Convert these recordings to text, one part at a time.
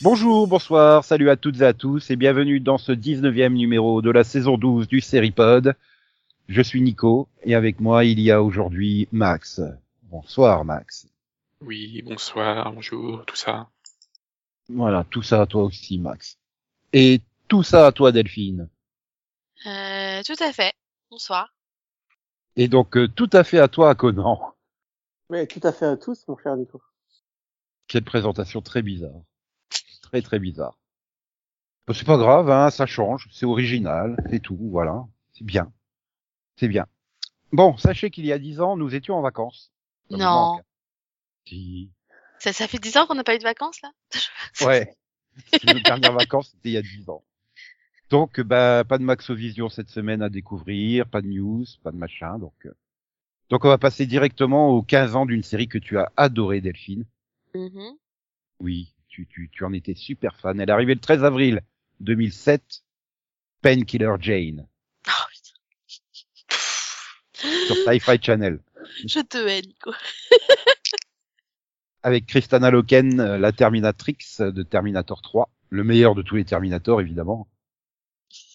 Bonjour, bonsoir, salut à toutes et à tous et bienvenue dans ce 19e numéro de la saison 12 du Seripod. Je suis Nico et avec moi il y a aujourd'hui Max. Bonsoir Max. Oui, bonsoir, bonjour, tout ça. Voilà, tout ça à toi aussi Max. Et tout ça à toi Delphine. Euh, tout à fait. Bonsoir. Et donc euh, tout à fait à toi Conan. Mais tout à fait à tous, mon cher Nico. Quelle présentation très bizarre. Très très bizarre. Bon, c'est pas grave, hein, ça change, c'est original, c'est tout, voilà. C'est bien. C'est bien. Bon, sachez qu'il y a dix ans, nous étions en vacances. Ça Non. Si. Ça, ça fait dix ans qu'on n'a pas eu de vacances là? Ouais. Nos dernières vacances, c'était il y a dix ans. Donc, bah, pas de Maxovision cette semaine à découvrir, pas de news, pas de machin, donc. euh. Donc, on va passer directement aux 15 ans d'une série que tu as adorée, Delphine. Mhm. Oui, tu, tu, tu en étais super fan. Elle est arrivée le 13 avril 2007. Painkiller Jane. Sur Sci-Fi Channel. Je te hais, Nico. Avec Kristana Loken, euh, la Terminatrix de Terminator 3. Le meilleur de tous les Terminators, évidemment.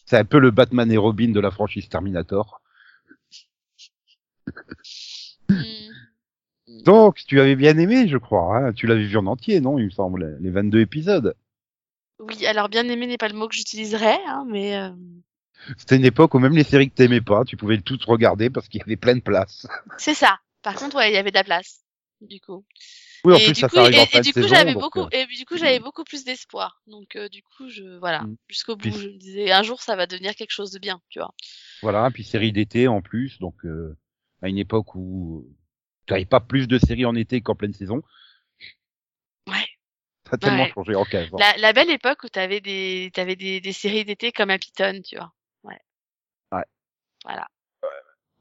C'est un peu le Batman et Robin de la franchise Terminator. Hmm. Donc, tu avais bien aimé, je crois. Hein tu l'avais vu en entier, non Il me semble, les 22 épisodes. Oui, alors bien aimé n'est pas le mot que j'utiliserais, hein, mais euh, C'était une époque où même les séries que t'aimais pas, tu pouvais toutes regarder parce qu'il y avait plein de place. c'est ça. Par contre, ouais, il y avait de la place, du coup. Oui, en et plus, du ça coup, et, en et fin de du coup, j'avais beaucoup, euh, et du coup, j'avais beaucoup plus d'espoir. Donc, euh, du coup, je, voilà, Mm. jusqu'au bout, Puis- je me disais, un jour, ça va devenir quelque chose de bien, tu vois. Voilà, puis série d'été en plus, donc euh, à une époque où tu n'avais pas plus de séries en été qu'en pleine saison. Ouais. Ça a tellement Ouais. changé en 15 ans. La, la belle époque où t'avais des, t'avais des, des séries d'été comme Happyton, tu vois. Voilà.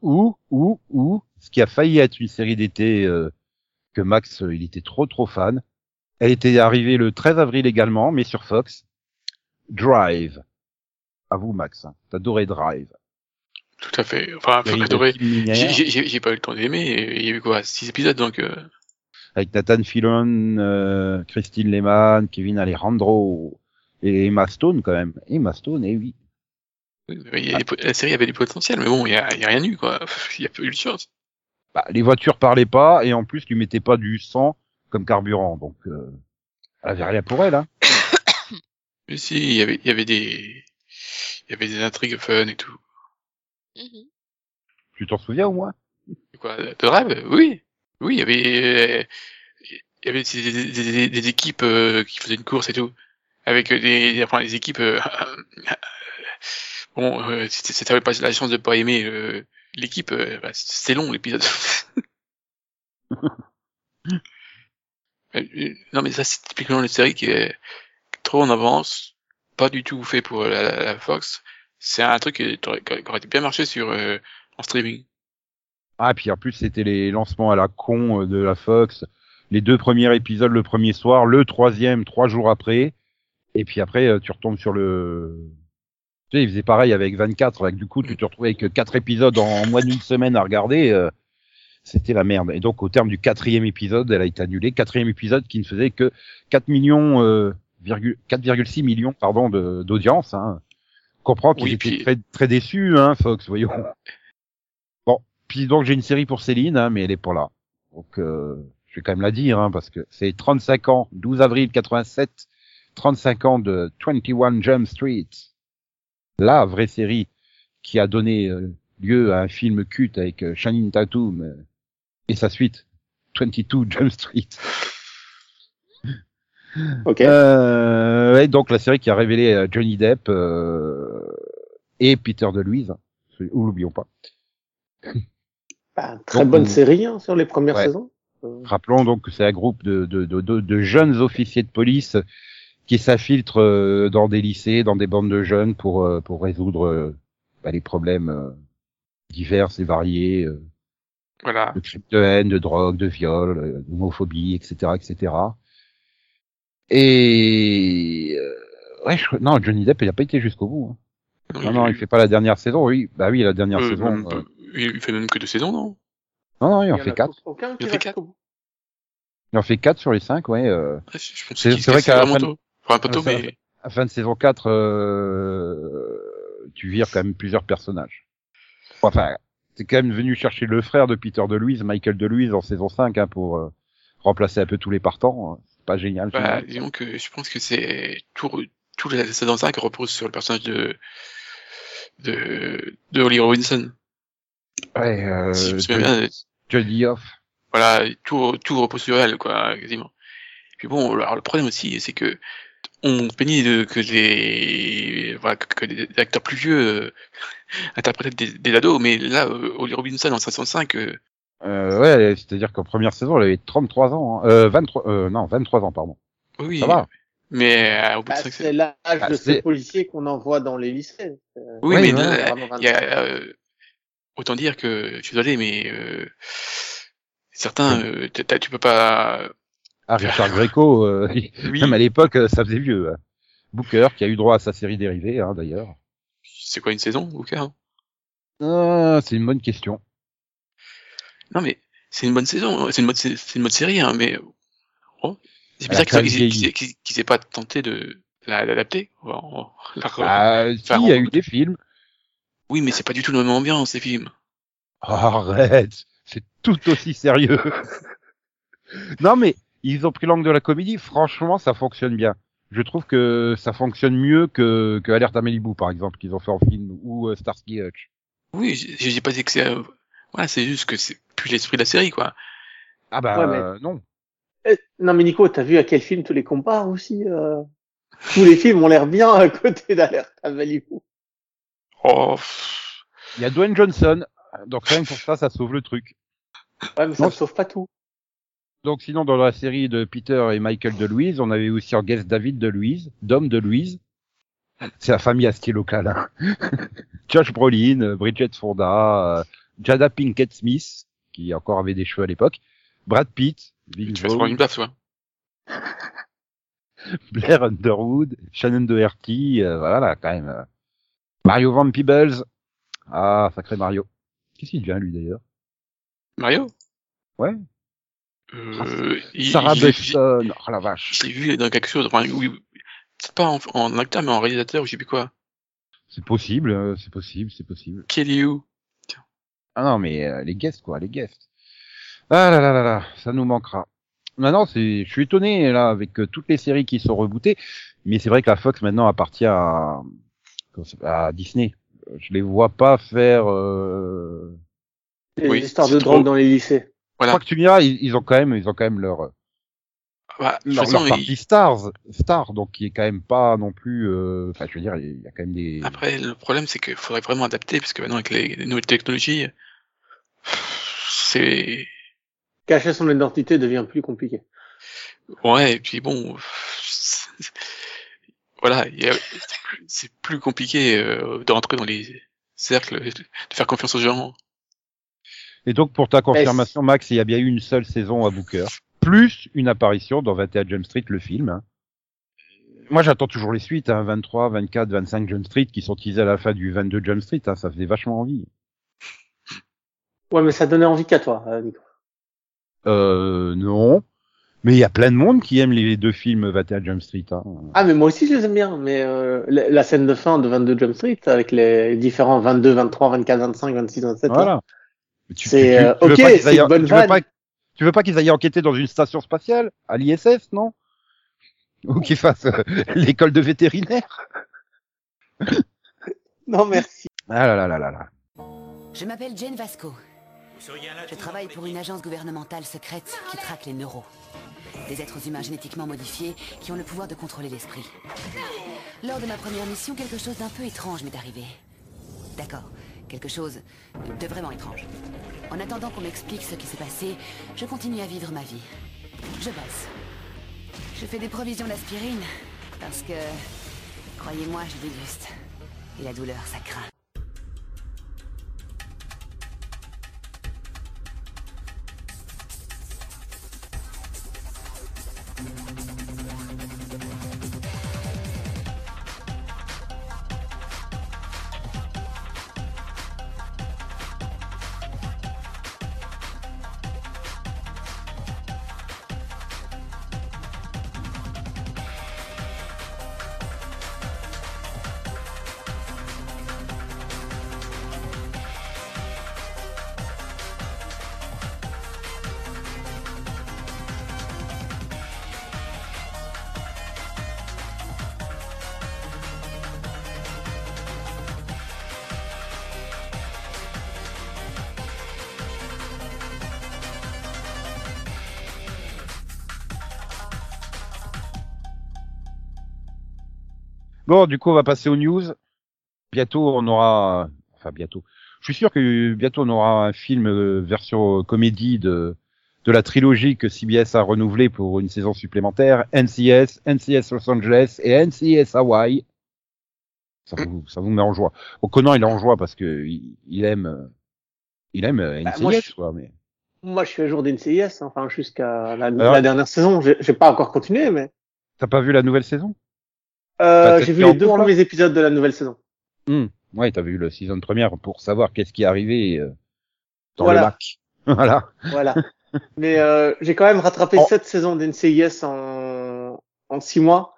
Ou, ou, ou, ce qui a failli être une série d'été euh, que Max, euh, il était trop trop fan. Elle était arrivée le 13 avril également, mais sur Fox. Drive. À vous, Max. Hein. T'adorais Drive. Tout à fait. Enfin, adoré. J'ai- J'ai j'ai- j'ai pas eu le temps d'aimer. Il y a eu quoi Six épisodes, donc euh, Avec Nathan Fillion, euh, Christine Lehmann, Kevin Alejandro et Emma Stone quand même. Emma Stone, eh oui. Il y a des po- la série avait du potentiel, mais bon, il y a, rien eu, quoi. Il y a pas eu de chance. Bah, les voitures parlaient pas et en plus tu mettais pas du sang comme carburant, donc euh, elle avait rien pour elle. Hein. Mais si, il y avait, il y avait des, il y avait des intrigues fun et tout. Mhm. Tu t'en souviens au moins? Quoi, de rêve? Oui, oui, il y avait, euh, il y avait des, des- des- des équipes euh, qui faisaient une course et tout, avec des, enfin, les équipes. bon, euh, si si t'avais pas la chance de pas aimer euh, l'équipe, euh, bah, c'est long l'épisode. Euh, euh, non mais ça c'est typiquement une série qui est trop en avance, pas du tout fait pour la, la- la Fox. C'est un truc qui aurait, qui aurait bien marché sur euh, en streaming. Ah, puis en plus c'était les lancements à la con de la Fox. Les deux premiers épisodes le premier soir, le troisième trois jours après, et puis après tu retombes sur le. Tu sais, ils faisaient pareil avec 24, avec du coup tu te retrouvais avec quatre épisodes en moins d'une semaine à regarder. euh, C'était la merde. Et donc au terme du quatrième épisode, elle a été annulée. Quatrième épisode qui ne faisait que 4 millions, euh, virgule- 4,6 millions pardon d'audience. Hein. On comprend qu'ils Oui, étaient puis- très, très déçus, hein, Fox, voyons. Bon, puis donc j'ai une série pour Céline, hein, mais elle est pas là. Donc euh, je vais quand même la dire, hein, parce que c'est 35 ans, 12 avril 87, 35 ans de 21 Jump Street. La vraie série qui a donné euh, lieu à un film culte avec euh, Channing Tatum euh, et sa suite, 22 Jump Street. Ok. Euh, ouais, donc la série qui a révélé Johnny Depp euh, et Peter DeLuise, ou l'oublions pas. Bah, très donc, bonne on- série hein, sur les premières Ouais. saisons. Rappelons donc que c'est un groupe de, de, de, de jeunes officiers de police qui s'infiltrent euh, dans des lycées, dans des bandes de jeunes pour, euh, pour résoudre euh, bah, les problèmes euh, diverses et variées, euh, Voilà. de crimes de haine, de drogue, de viol, euh, d'homophobie, etc., etc. Et euh, ouais, je- non, Johnny Depp, il a pas été jusqu'au bout. hein. Non, non, il fait pas la dernière saison. Oui, bah oui, la dernière euh, saison. même euh, il fait même que deux saisons, non? Non, non, il Il en fait a quatre. Aucun qui Il en fait quatre. jusqu'au bout. Il en fait quatre sur les cinq, ouais. Euh, Ah, C'est- vrai qu'à la fin- Enfin, tôt, Ah, ça- mais à la fin de saison 4, euh, tu vires quand même plusieurs personnages. Enfin, c'est quand même venu chercher le frère de Peter DeLuise, Michael DeLuise, en saison 5, hein, pour euh, remplacer un peu tous les partants. C'est pas génial. bah, disons que je pense que c'est tout, tout la saison 5 repose sur le personnage de de, de Holly Robinson. ouais, euh, si je me Jodie voilà, tout, tout repose sur elle, quoi, quasiment. Puis bon, alors le problème aussi, c'est que on se plaignait de que les voilà que, acteurs plus vieux euh, interprétaient des, des ados, mais là, euh, Holly Robinson en 505, euh, Euh, ouais, c'est-à-dire qu'en première saison, elle avait 33 ans. Hein. Euh, 23, euh, non, 23 ans, pardon. oui, Ça va. mais euh, au bout Bah, de 5 c'est l'âge Ah, de ces policiers qu'on envoie dans les lycées. Euh, Oui, Oui, mais ouais, il y a, euh, autant dire que, je suis désolé, mais euh, certains, euh, tu peux pas. Ah, Richard Greco, euh, Oui, même à l'époque, euh, ça faisait vieux. hein. Booker, qui a eu droit à sa série dérivée, hein, d'ailleurs. c'est quoi une saison quoi hein? Ah, c'est une bonne question. Non, mais c'est une bonne saison, c'est une bonne, c'est c'est une bonne série, hein, mais oh, c'est bizarre qu'ils aient- vieilli. qu'ils aient- qu'ils qu'ils aient pas tenté de la- l'adapter. La Ah, si, il y a eu des films. Oui, mais c'est pas du tout la même ambiance ces films. Arrête, c'est tout aussi sérieux. non mais ils ont pris l'angle de la comédie. Franchement, ça fonctionne bien. Je trouve que ça fonctionne mieux que, que Alerte à Malibu, par exemple, qu'ils ont fait en film, ou euh, Starsky Hutch. Oui, j'ai j'ai pas dit que c'est. euh, Voilà, c'est juste que c'est plus l'esprit de la série, quoi. Ah bah Ouais, mais- euh, non. Eh, Non mais Nico, t'as vu à quel film tu les compares aussi euh? Tous les films ont l'air bien à côté d'Alerte à Malibu. Oh, Il y a Dwayne Johnson, donc rien que pour ça, ça sauve le truc. Ouais, mais ça ne sauve pas tout. Donc sinon, dans la série de Peter et Michael de Louise, on avait aussi en guest David de Louise, Dom de Louise. C'est la famille à style local. Hein. Josh Brolin, Bridget Fonda, euh, Jada Pinkett Smith, qui encore avait des cheveux à l'époque, Brad Pitt, Vince tu prendre une Vaughn, baffe, toi. Blair Underwood, Shannon Doherty, euh, voilà là, quand même. euh. Mario Van Peebles. Ah, sacré Mario. Qu'est-ce qu'il devient lui d'ailleurs Mario? Ouais. Euh, il- Sarah Buxton. Oh la vache. Je l'ai vu dans quelque chose, enfin, oui, peut-être pas en, en acteur, mais en réalisateur, ou je sais plus quoi. C'est possible, euh, c'est possible, c'est possible. Kelly You. Ah non, mais euh, les guests, quoi, les guests. Ah là là là là, ça nous manquera. Maintenant, c'est, je suis étonné là avec euh, toutes les séries qui sont rebootées, mais c'est vrai que la Fox maintenant appartient à, à Disney. Euh, Je les vois pas faire. Euh... Les Oui, histoires c'est de trop. drogue dans les lycées. Je Voilà. crois que tu me diras, ils, ils ont quand même, ils ont quand même leur Bah, de toute leur, façon, leur partie il- stars, star, donc qui est quand même pas non plus. euh, Enfin, je veux dire, il y a quand même des. après, le problème, c'est qu'il faudrait vraiment adapter, parce que maintenant, avec les, les nouvelles technologies, c'est, Cacher son identité devient plus compliqué. ouais, et puis bon, voilà, c'est plus compliqué euh, de rentrer dans les cercles, de faire confiance aux gens. Et donc, pour ta confirmation, Max, il y a bien eu une seule saison à Booker, plus une apparition dans 21 Jump Street, le film. hein. Moi, j'attends toujours les suites, hein, 23, 24, 25 Jump Street, qui sont teasés à la fin du 22 Jump Street. Hein, ça faisait vachement envie. Ouais, mais ça donnait envie qu'à toi, euh, Nico. Euh, non. Mais il y a plein de monde qui aime les deux films 21 Jump Street. Hein. Ah, mais moi aussi je les aime bien. Mais euh, la, scène de fin de 22 Jump Street avec les différents 22, 23, 24, 25, 26, 27. là. Voilà. C'est, tu- tu- euh, tu veux ok, pas qu'ils c'est aillent- une bonne tu veux vanne. pas- Tu veux pas qu'ils aillent enquêter dans une station spatiale? À l'ISS, non? Ou qu'ils fassent euh, l'école de vétérinaire? Non, merci. Ah là là là là là. Je m'appelle Jane Vasco. Je travaille pour une agence gouvernementale secrète qui traque les neuros. Des êtres humains génétiquement modifiés qui ont le pouvoir de contrôler l'esprit. Lors de ma première mission, quelque chose d'un peu étrange m'est arrivé. D'accord, Quelque chose de vraiment étrange. En attendant qu'on m'explique ce qui s'est passé, je continue à vivre ma vie. Je bosse. Je fais des provisions d'aspirine, parce que... Croyez-moi, je déguste. Et la douleur, ça craint. Bon, du coup, on va passer aux news. Bientôt, on aura, enfin bientôt. Je suis sûr que bientôt on aura un film euh, version comédie de de la trilogie que CBS a renouvelé pour une saison supplémentaire, NCS, NCS Los Angeles et NCS Hawaii. Ça vous, ça vous met en joie. Bon, Conan, il est en joie parce que il, il aime, il aime NCS, Bah, moi, je- quoi, mais. Moi, je suis à jour d'NCIS, enfin, jusqu'à la, Alors- la dernière saison. J'ai pas encore continué, mais T'as pas vu la nouvelle saison? Euh, Bah, j'ai vu les deux premiers épisodes de la nouvelle saison. Hmm. Ouais, t'as vu la saison première pour savoir qu'est-ce qui est arrivé euh, dans Voilà. le lac. voilà. Voilà. mais euh, j'ai quand même rattrapé Oh. sept saisons d'NCIS en, en six mois.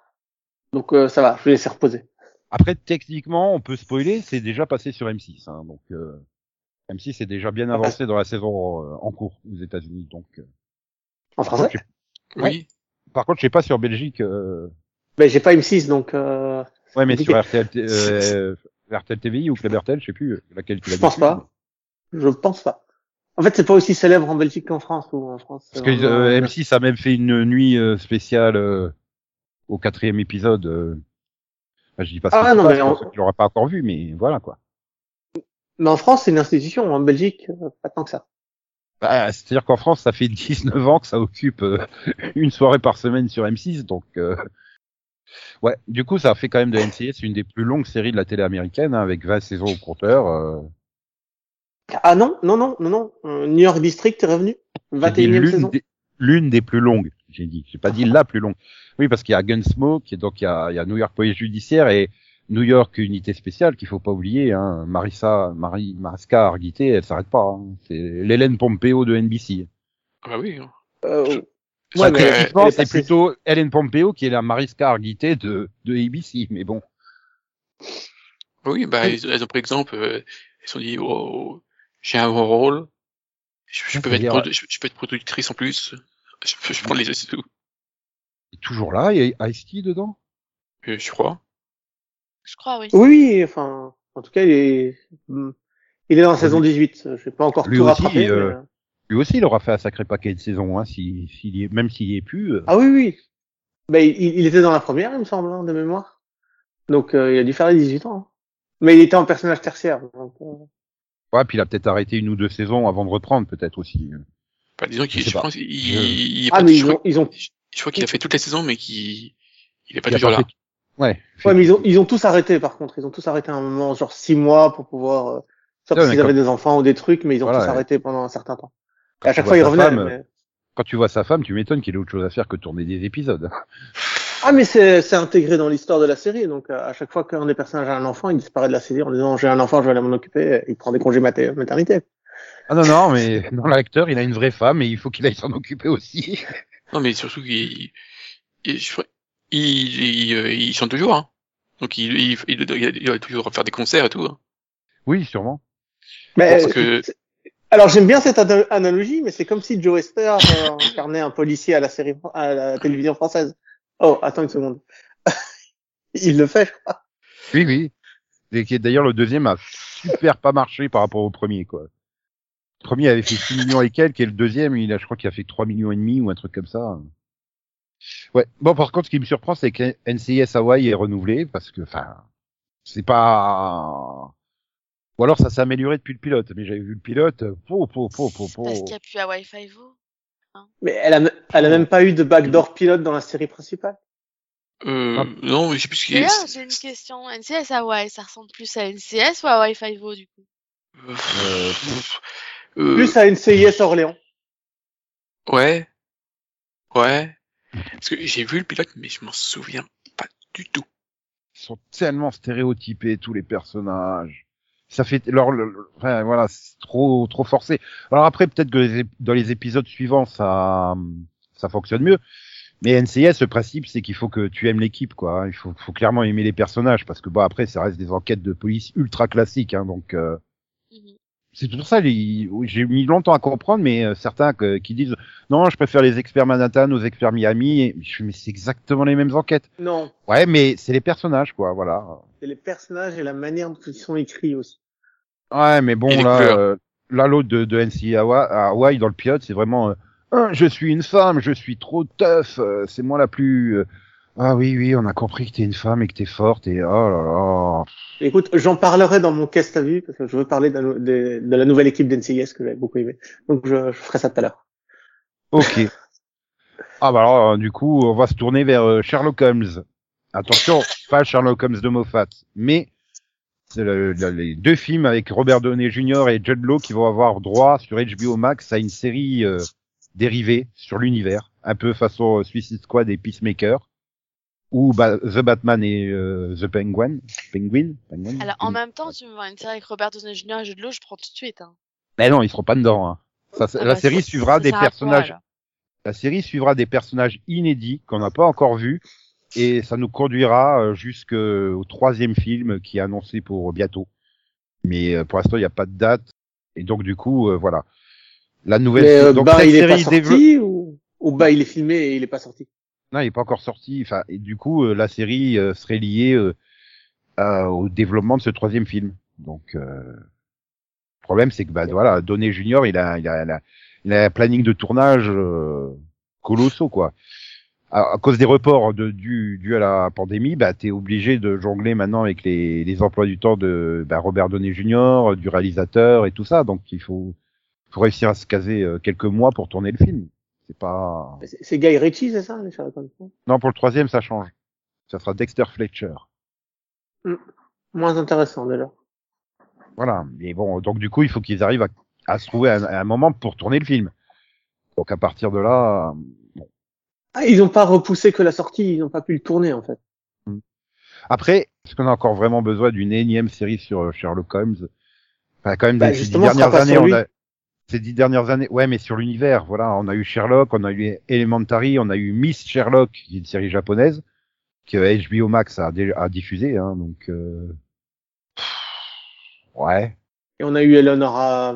Donc euh, ça va, je vais laisser reposer. Après, techniquement, on peut spoiler, c'est déjà passé sur M6. Hein, donc, euh, M6 est déjà bien avancé dans la saison euh, en cours aux États-Unis. Donc, euh, En français. Oui. par contre, je sais pas sur Belgique. Euh... Ben j'ai pas M6, donc euh, Ouais, mais sur RTL, euh, RTL TVI ou Club RTL, je sais plus euh, laquelle tu l'as je pense pas. Je pense pas. En fait, c'est pas aussi célèbre en Belgique qu'en France ou en France. Parce que vraiment- euh, M6 a même fait une nuit euh, spéciale euh, au quatrième épisode. Euh... Enfin, je dis pas ce Ah non, mais en- qui l'auraient pas encore vu, mais voilà quoi. Mais en France, c'est une institution. En Belgique, euh, pas tant que ça. Bah, C'est-à-dire qu'en France, ça fait 19 ans que ça occupe euh, une soirée par semaine sur M6, donc euh, ouais. Du coup, ça a fait quand même de NCS une des plus longues séries de la télé américaine, hein, avec 20 saisons au compteur. Euh, Ah non, non, non, non, non. Euh, New York District est revenu. j'ai dit 21 e l'une saison. des, l'une des plus longues. J'ai dit, j'ai pas dit la plus longue. Oui, parce qu'il y a Gunsmoke, et donc il y a, il y a New York Police Judiciaire et New York Unité Spéciale qu'il faut pas oublier. Hein. Marissa, Marie, Mariska Hargitay, elle s'arrête pas. hein. C'est l'Hélène Pompeo de NBC. Ah bah oui. hein. Euh, Ouais, mais- c'est plutôt Hélène Pompeo qui est la Mariska Hargitay de, de ABC, mais bon. Oui, bah, elles, elles ont pris exemple, euh, elles se sont dit, oh, j'ai un bon rôle, je, je peux être, je, je peux être productrice en plus, je peux, je peux prendre les c'est tout, Il est toujours là, il y a Ice-T dedans? Euh, je crois. Je crois, oui. Oui, enfin, en tout cas, il est, hmm, il est dans la saison 18. Je vais pas encore Lui tout aussi, rattraper. mais, Lui aussi, il aura fait un sacré paquet de saisons, hein, s'il, s'il y est, même s'il y est plus. euh. Ah oui, oui. Ben, il, il était dans la première, il me semble, hein, de mémoire. Donc, euh, il a dû faire les 18 ans. hein. Mais il était en personnage tertiaire. donc, euh, Ouais, puis il a peut-être arrêté une ou deux saisons avant de reprendre, peut-être aussi. Bah, disons qu'il, Je sais je, pas. pense, il, Je- il, il est Ah, pas- mais je, ils crois, ont, ils ont, je- je crois qu'il a fait toutes les saisons, mais qu'il, il est pas toujours pas là. fait- Ouais. ouais, mais ils ont, ils ont tous arrêté, par contre. Ils ont tous arrêté à un moment, genre six mois pour pouvoir, euh, sauf s'ils mais avaient des enfants ou des trucs, mais ils ont Voilà, tous ouais. arrêté pendant un certain temps. À tu chaque vois fois, femme, mais- Quand tu vois sa femme, tu m'étonnes qu'il ait autre chose à faire que tourner des épisodes. Ah, mais c'est, intégré dans l'histoire de la série. Donc, à chaque fois qu'un des personnages a un enfant, il disparaît de la série en disant, j'ai un enfant, je vais aller m'en occuper. Il prend des congés maternité. Ah non, non, mais dans l'acteur, il a une vraie femme et il faut qu'il aille s'en occuper aussi. Non, mais surtout qu'il, il, il, il, euh, il chante toujours, hein. Donc il, il, il, doit- il doit toujours faire des concerts et tout. hein. Oui, sûrement. Mais, Parce que- alors j'aime bien cette ana- analogie, mais c'est comme si Joe Esper euh, incarnait un policier à la série, à la télévision française. Oh, attends une seconde. Il le fait, je crois. Oui, oui. D'ailleurs, le deuxième a super pas marché par rapport au premier, quoi. Le premier avait fait 6 millions et quelques, et le deuxième, il a, je crois qu'il a fait 3 millions et demi ou un truc comme ça. Ouais. Bon, par contre, ce qui me surprend, c'est que NCIS Hawaii est renouvelé, parce que, enfin, c'est pas... Ou alors ça s'est amélioré depuis le pilote, mais j'avais vu le pilote, po, po, po, po, po. Parce qu'il n'y a plus à Wi-Fi Vo. Mais elle a, elle a même pas eu de backdoor pilote dans la série principale. Euh, Ah. non, mais je sais plus ce qu'il est. D'ailleurs, j'ai une question. NCS Hawaii, ça ressemble plus à NCS ou à Wi-Fi Vo, du coup? Euh, Euh, euh, Plus à NCIS Orléans. Ouais. Ouais. Parce que j'ai vu le pilote, mais je m'en souviens pas du tout. Ils sont tellement stéréotypés, tous les personnages. Ça fait, alors, le- le- enfin, voilà, c'est trop, trop forcé. Alors après, peut-être que dans les épisodes suivants, ça, ça fonctionne mieux. Mais NCS, le principe, c'est qu'il faut que tu aimes l'équipe, quoi. hein. Il faut, faut clairement aimer les personnages, parce que bon, après, ça reste des enquêtes de police ultra classiques, hein, donc. euh, Mhm. c'est pour ça, les- j'ai mis longtemps à comprendre, mais euh, certains que- qui disent non, je préfère les experts Manhattan aux experts Miami. Et mais c'est exactement les mêmes enquêtes. Non. Ouais, mais c'est les personnages, quoi. Voilà. C'est les personnages et la manière dont ils sont écrits aussi. Ouais, mais bon, là, euh, là, l'autre de, de NC Hawaii, Hawaii, dans le pilote, c'est vraiment, euh, Ah, je suis une femme, je suis trop tough, euh, c'est moi la plus, euh, Ah oui, oui, on a compris que t'es une femme et que t'es forte et oh là là. Écoute, j'en parlerai dans mon cast à vue parce que je veux parler de, de- de la nouvelle équipe d'NCIS que j'avais beaucoup aimé. Donc je, je ferai ça tout à l'heure. Ok. ah bah alors, euh, du coup, on va se tourner vers Sherlock Holmes. Attention, pas Sherlock Holmes de Moffat, mais le- le- les deux films avec Robert Downey Jr. et Judd Law qui vont avoir droit sur HBO Max à une série euh, dérivée sur l'univers, un peu façon Suicide Squad et Peacemaker, ou bah, The Batman et euh, The Penguin, Penguin, Penguin Alors, en même temps, tu me vois une série avec Robert Downey Jr. et Jude Law, je prends tout de suite. Hein. Mais non, ils seront pas dedans. Hein. Ça, Ah la bah, série ça- suivra des quoi, personnages La série suivra des personnages inédits qu'on n'a pas encore vus et ça nous conduira euh, jusqu'au troisième film qui est annoncé pour bientôt. Mais euh, pour l'instant, il n'y a pas de date et donc du coup, euh, voilà. La nouvelle Mais euh, donc bah il est pas sorti ou, ou bah il est filmé et il est pas sorti? Non, il est pas encore sorti. Enfin, et du coup, euh, la série euh, serait liée euh, à- au développement de ce troisième film. Donc, euh, le problème, c'est que bah voilà, Donné Junior, il a, il a, il a, il a un planning de tournage euh, colossaux quoi. À, à cause des reports de, du, dû à la pandémie, bah t'es obligé de jongler maintenant avec les, les emplois du temps de bah, Robert Donné Junior, du réalisateur et tout ça. Donc, il faut, faut réussir à se caser euh, quelques mois pour tourner le film. C'est pas. C'est Guy Ritchie, c'est ça, Non, pour le troisième, ça change. Ça sera Dexter Fletcher. Moins intéressant déjà. Voilà. Mais bon, donc du coup, il faut qu'ils arrivent à, à se trouver un, un moment pour tourner le film. Donc à partir de là. Ah, ils ont pas repoussé que la sortie, ils ont pas pu le tourner en fait. Après, est-ce qu'on a encore vraiment besoin d'une énième série sur euh, Sherlock Holmes? Enfin, quand même, Bah, des- ces dix ce sera dernières années, on a ces dix dernières années, ouais, mais sur l'univers, voilà, on a eu Sherlock, on a eu Elementary, on a eu Miss Sherlock, qui est une série japonaise que HBO Max a, a diffusé, hein, donc euh... ouais. Et on a eu Eleonora,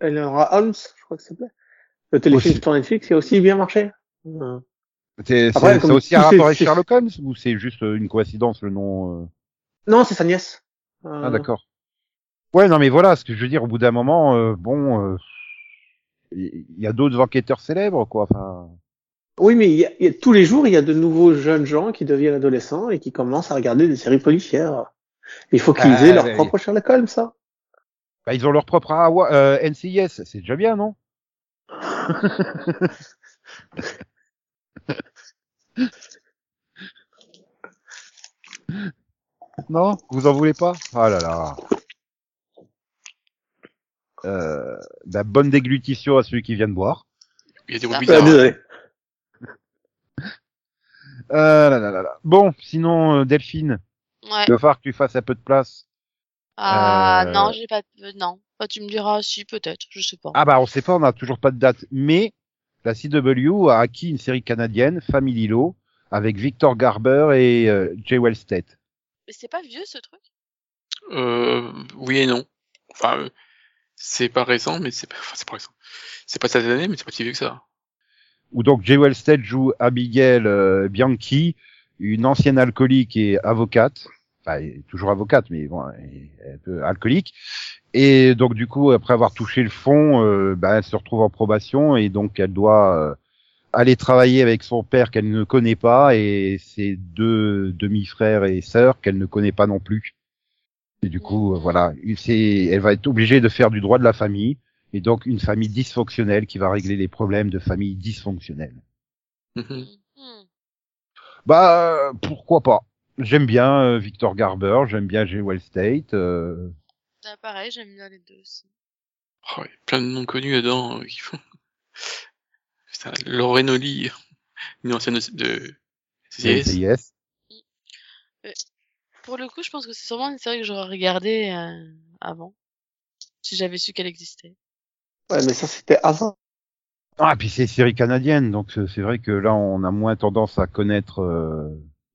Eleonora Holmes, je crois que c'est s'appelait. Le téléfilm sur Netflix, qui a aussi bien marché. Euh, C'est aussi un rapport avec Sherlock Holmes ou c'est juste euh, une coïncidence le nom euh? Non, c'est sa nièce. Euh, Ah d'accord. Ouais, non mais voilà, ce que je veux dire, au bout d'un moment, euh, bon, euh, il y a d'autres enquêteurs célèbres, quoi. Enfin, Oui, mais il y a, il y a- tous les jours, il y a de nouveaux jeunes gens qui deviennent adolescents et qui commencent à regarder des séries policières. Il faut qu'ils Ah, aient leur propre Sherlock Holmes, ça. bah, ils ont leur propre AWA euh, NCIS, c'est déjà bien, non? Non, vous en voulez pas? Ah là là. Euh, bah, bonne déglutition à celui qui vient de boire. Il y a des bruits Ah, Euh, bizarres. là, là, là, là. Bon, sinon, euh, Delphine, Ouais. il va falloir que tu fasses un peu de place. Ah, Euh, non, j'ai pas de... Non. Bah, tu me diras si, peut-être, je sais pas. Ah bah on sait pas, on n'a toujours pas de date. Mais la CW a acquis une série canadienne, Family Law, avec Victor Garber et euh, Jay Wellstate. Mais c'est pas vieux, ce truc? Euh, oui et non. Enfin, euh, c'est pas récent, mais c'est pas, enfin, c'est pas récent. C'est pas cette année, mais c'est pas si vieux que ça. Où donc Jay Wellstate joue Abigail euh, Bianchi, une ancienne alcoolique et avocate. Enfin, elle est toujours avocate, mais bon, elle est un peu alcoolique. Et donc du coup, après avoir touché le fond, euh, bah, elle se retrouve en probation et donc elle doit euh, aller travailler avec son père qu'elle ne connaît pas et ses deux demi-frères et sœurs qu'elle ne connaît pas non plus. Et du coup, euh, voilà, elle va être obligée de faire du droit de la famille et donc une famille dysfonctionnelle qui va régler les problèmes de famille dysfonctionnelle. Mhm. Hmm. Bah pourquoi pas. J'aime bien euh, Victor Garber, j'aime bien Jay Wellstate. Euh... Ah, pareil, j'aime bien les deux aussi. Oh, il y a plein de noms connus dedans euh, qui font. Putain, Lorraine Oli, une ancienne de, CIS. NCIS. Pour le coup, je pense que c'est sûrement une série que j'aurais regardée euh, avant. Si j'avais su qu'elle existait. Ouais, mais ça, c'était avant. Ah, puis c'est une série canadienne, donc c'est c'est vrai que là, on a moins tendance à connaître euh,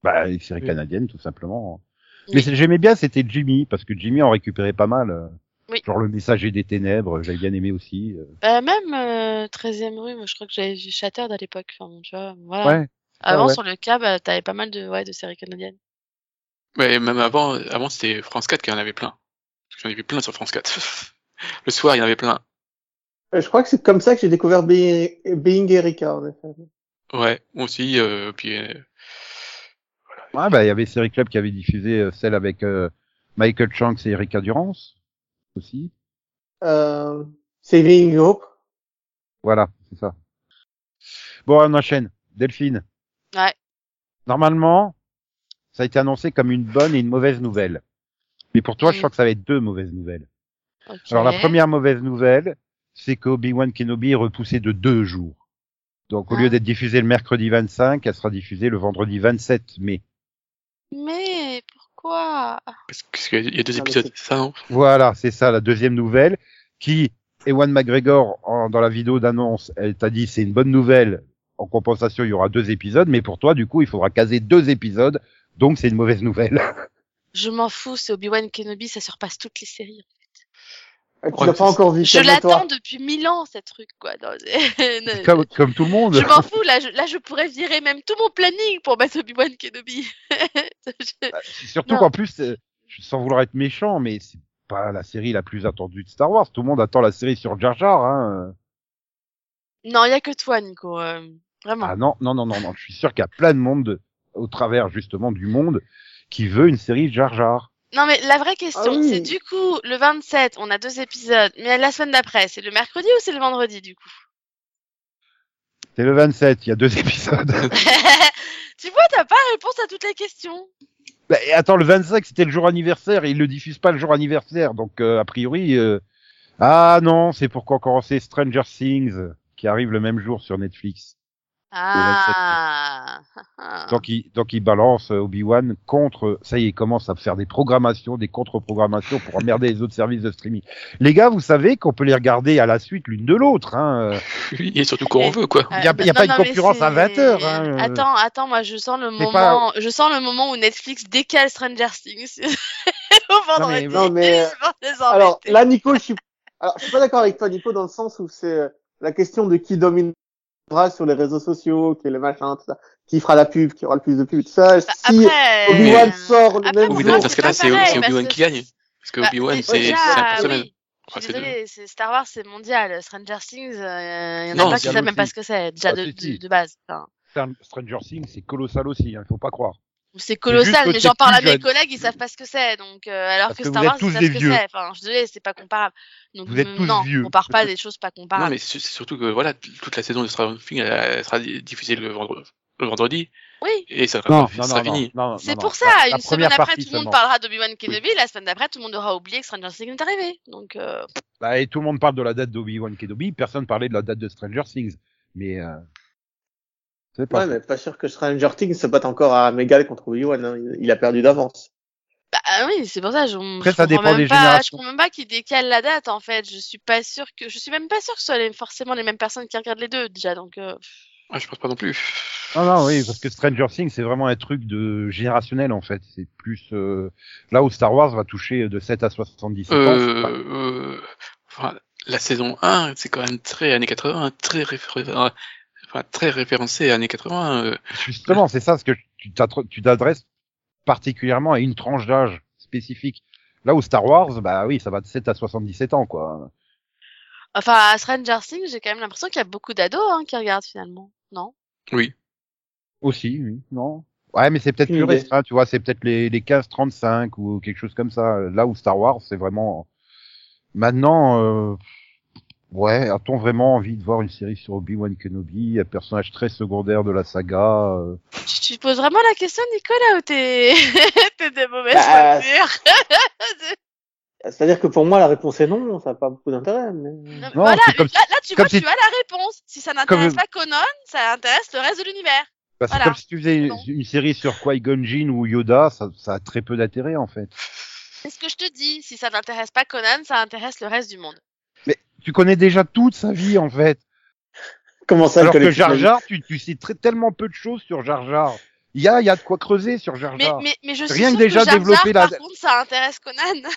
bah, les séries Oui. canadiennes, tout simplement. Oui. Mais j'aimais bien, c'était Jimmy, parce que Jimmy en récupérait pas mal. euh, Oui. Genre le messager des ténèbres, j'avais bien aimé aussi. euh. Bah, même euh, 13e rue, moi, je crois que j'avais vu Shattered à l'époque. Enfin, bon, tu vois, voilà. Ouais. Avant, ouais. sur le cas, bah, t'avais pas mal de, ouais, de séries canadiennes. Ouais, même avant, avant c'était France 4 qui en avait plein. J'en ai vu plein sur France 4. Le soir, il y en avait plein. Euh, Je crois que c'est comme ça que j'ai découvert Being, Being Erika, en effet. Ouais, moi aussi, euh, puis euh, Ouais, bah, il y avait Série Club qui avait diffusé euh, celle avec euh, Michael Shanks et Erika Durance aussi. Euh, Saving Hope. Voilà, c'est ça. Bon, on enchaîne. Delphine. Ouais. Normalement, ça a été annoncé comme une bonne et une mauvaise nouvelle. Mais pour toi, je Mm. crois que ça va être deux mauvaises nouvelles. Alors la première mauvaise nouvelle, c'est qu'Obi-Wan Kenobi est repoussé de deux jours. Donc au Ah. lieu d'être diffusée le mercredi 25, elle sera diffusée le vendredi 27 mai. Mais pourquoi? Parce qu'il y a deux épisodes, ça, non Voilà, c'est ça la deuxième nouvelle qui Ewan McGregor en- dans la vidéo d'annonce, elle t'a dit c'est une bonne nouvelle. En compensation, il y aura deux épisodes, mais pour toi, du coup, il faudra caser deux épisodes, donc c'est une mauvaise nouvelle. Je m'en fous, c'est Obi-Wan Kenobi, ça surpasse toutes les séries. Ah, Tu Ouais, l'as pas c'est- encore vu. Je l'attends depuis mille ans, cette truc, quoi. Non, comme, comme tout le monde. Je m'en fous, là je, là, je pourrais virer même tout mon planning pour mettre Obi-Wan Kenobi. Je- Bah, Surtout qu'en plus, euh, sans vouloir être méchant, mais c'est pas la série la plus attendue de Star Wars. Tout le monde attend la série sur Jar Jar. Hein. Non, il y a que toi, Nico. euh, vraiment. Ah non, non, non, non, non. Je suis sûr qu'il y a plein de monde, de- au travers justement du monde, qui veut une série Jar Jar. Non, mais la vraie question, Ah oui. c'est du coup, le 27, on a deux épisodes, mais la semaine d'après, c'est le mercredi ou c'est le vendredi, du coup? C'est le 27, il y a deux épisodes. Tu vois, t'as pas réponse à toutes les questions. Bah, et attends, le 25, c'était le jour anniversaire et ils le diffusent pas le jour anniversaire. Donc, euh, a priori, euh, ah non, c'est pour commencer Stranger Things, qui arrive le même jour sur Netflix. Ah. Donc, il, donc, il balance euh, Obi-Wan contre, ça y est, il commence à faire des programmations, des contre-programmations pour emmerder les autres services de streaming. Les gars, vous savez qu'on peut les regarder à la suite l'une de l'autre, hein. Oui, et surtout quand on veut, quoi. Il a- il y a non, pas une non, mais concurrence à c'est- 20 heures, hein. Attends, attends, moi je sens le moment, je sens le moment où Netflix décale Stranger Things au vendredi. Non, mais, euh, Alors là, Nico, je suis, alors, je suis pas d'accord avec toi, Nico, dans le sens où c'est euh, la question de qui dominera sur les réseaux sociaux, qui est le machin, tout ça, qui fera la pub, qui aura le plus de pub, tout ça. Bah, si après, Obi-Wan euh, sort le après, même jour, dans c'est ce cas-là, Obi-Wan qui gagne. Parce que Bah, Obi-Wan, c'est. Enfin, Je c'est suis désolée, c'est Star Wars, c'est mondial. Stranger Things, euh, il y en Non, a pas qui savent même pas ce que c'est, déjà Ah, de, si, si. de, de base. Enfin, Stranger Things, c'est colossal aussi, hein, faut pas croire. C'est colossal, mais j'en parle à mes collègues, ils savent pas ce que c'est. Donc, euh, alors Parce que que Star vous êtes Wars, tous ils savent ce que vieux. c'est. Enfin, je suis désolée, c'est pas comparable. Donc, Vous êtes tous non, vieux. on compare pas des choses pas Non, comparables. mais c'est surtout que voilà, toute la saison de Stranger Things sera diffusée le vendredi, le vendredi Oui. et ça Non, sera, non, ça sera non, non, fini. non, non, C'est non. pour ça, La- la une semaine après, tout le monde parlera d'Obi-Wan Kenobi, la semaine d'après, tout le monde aura oublié que Stranger Things est arrivé. Donc, euh, Bah, et tout le monde parle de la date d'Obi-Wan Kenobi, personne parlait de la date de Stranger Things. Mais, euh, c'est pas. Ouais, mais pas sûr que Stranger Things se batte encore à Megal contre Obi-Wan, hein. il- a perdu d'avance. bah ah oui, c'est pour ça. Je, Après, je ça comprends dépend même des pas, Je générations. comprends même pas qu'ils décalent la date, en fait. Je suis pas sûre que, je suis même pas sûre que ce soit les- forcément les mêmes personnes qui regardent les deux, déjà. Donc, euh, Ah, je pense pas non plus. Non, non, oui, parce que Stranger Things, c'est vraiment un truc de générationnel, en fait. C'est plus, euh, là où Star Wars va toucher de 7 à 77 ans. c'est pas- Euh, euh, enfin, la saison 1, c'est quand même très années 80, très réfé- enfin, très référencé années 80. euh. Justement, c'est ça, parce que tu t'adresses particulièrement à une tranche d'âge spécifique. Là où Star Wars, bah oui, ça va de 7 à 77 ans, quoi. enfin, à Stranger Things, j'ai quand même l'impression qu'il y a beaucoup d'ados hein, qui regardent finalement. Non? Oui. Aussi, oui, non? Ouais, mais c'est peut-être plus restreint, tu vois, c'est peut-être les, les 15-35 ou quelque chose comme ça. Là où Star Wars, c'est vraiment... Maintenant, euh... ouais, a-t-on vraiment envie de voir une série sur Obi-Wan Kenobi, un personnage très secondaire de la saga euh, tu, tu poses vraiment la question, Nicolas, ou t'es t'es de mauvaise Bah, C'est-à-dire que pour moi, la réponse est non, ça n'a pas beaucoup d'intérêt. Mais... Non, voilà, c'est comme là, là, tu comme vois, si- tu as la réponse. Si ça n'intéresse Comme- pas Conan, ça intéresse le reste de l'univers. Bah, c'est Voilà. comme si tu faisais Non. une série sur Qui-Gon Jinn ou Yoda, ça, ça a très peu d'intérêt en fait. C'est ce que je te dis. Si ça n'intéresse pas Conan, ça intéresse le reste du monde. Tu connais déjà toute sa vie en fait. Comment ça, le Alors que Jar Jar, tu, tu sais très, tellement peu de choses sur Jar Jar. Il y a, il y a de quoi creuser sur Jar Mais, Jar. mais, mais je suis Rien que déjà que Jar Jar, développer la- par contre, ça intéresse Conan.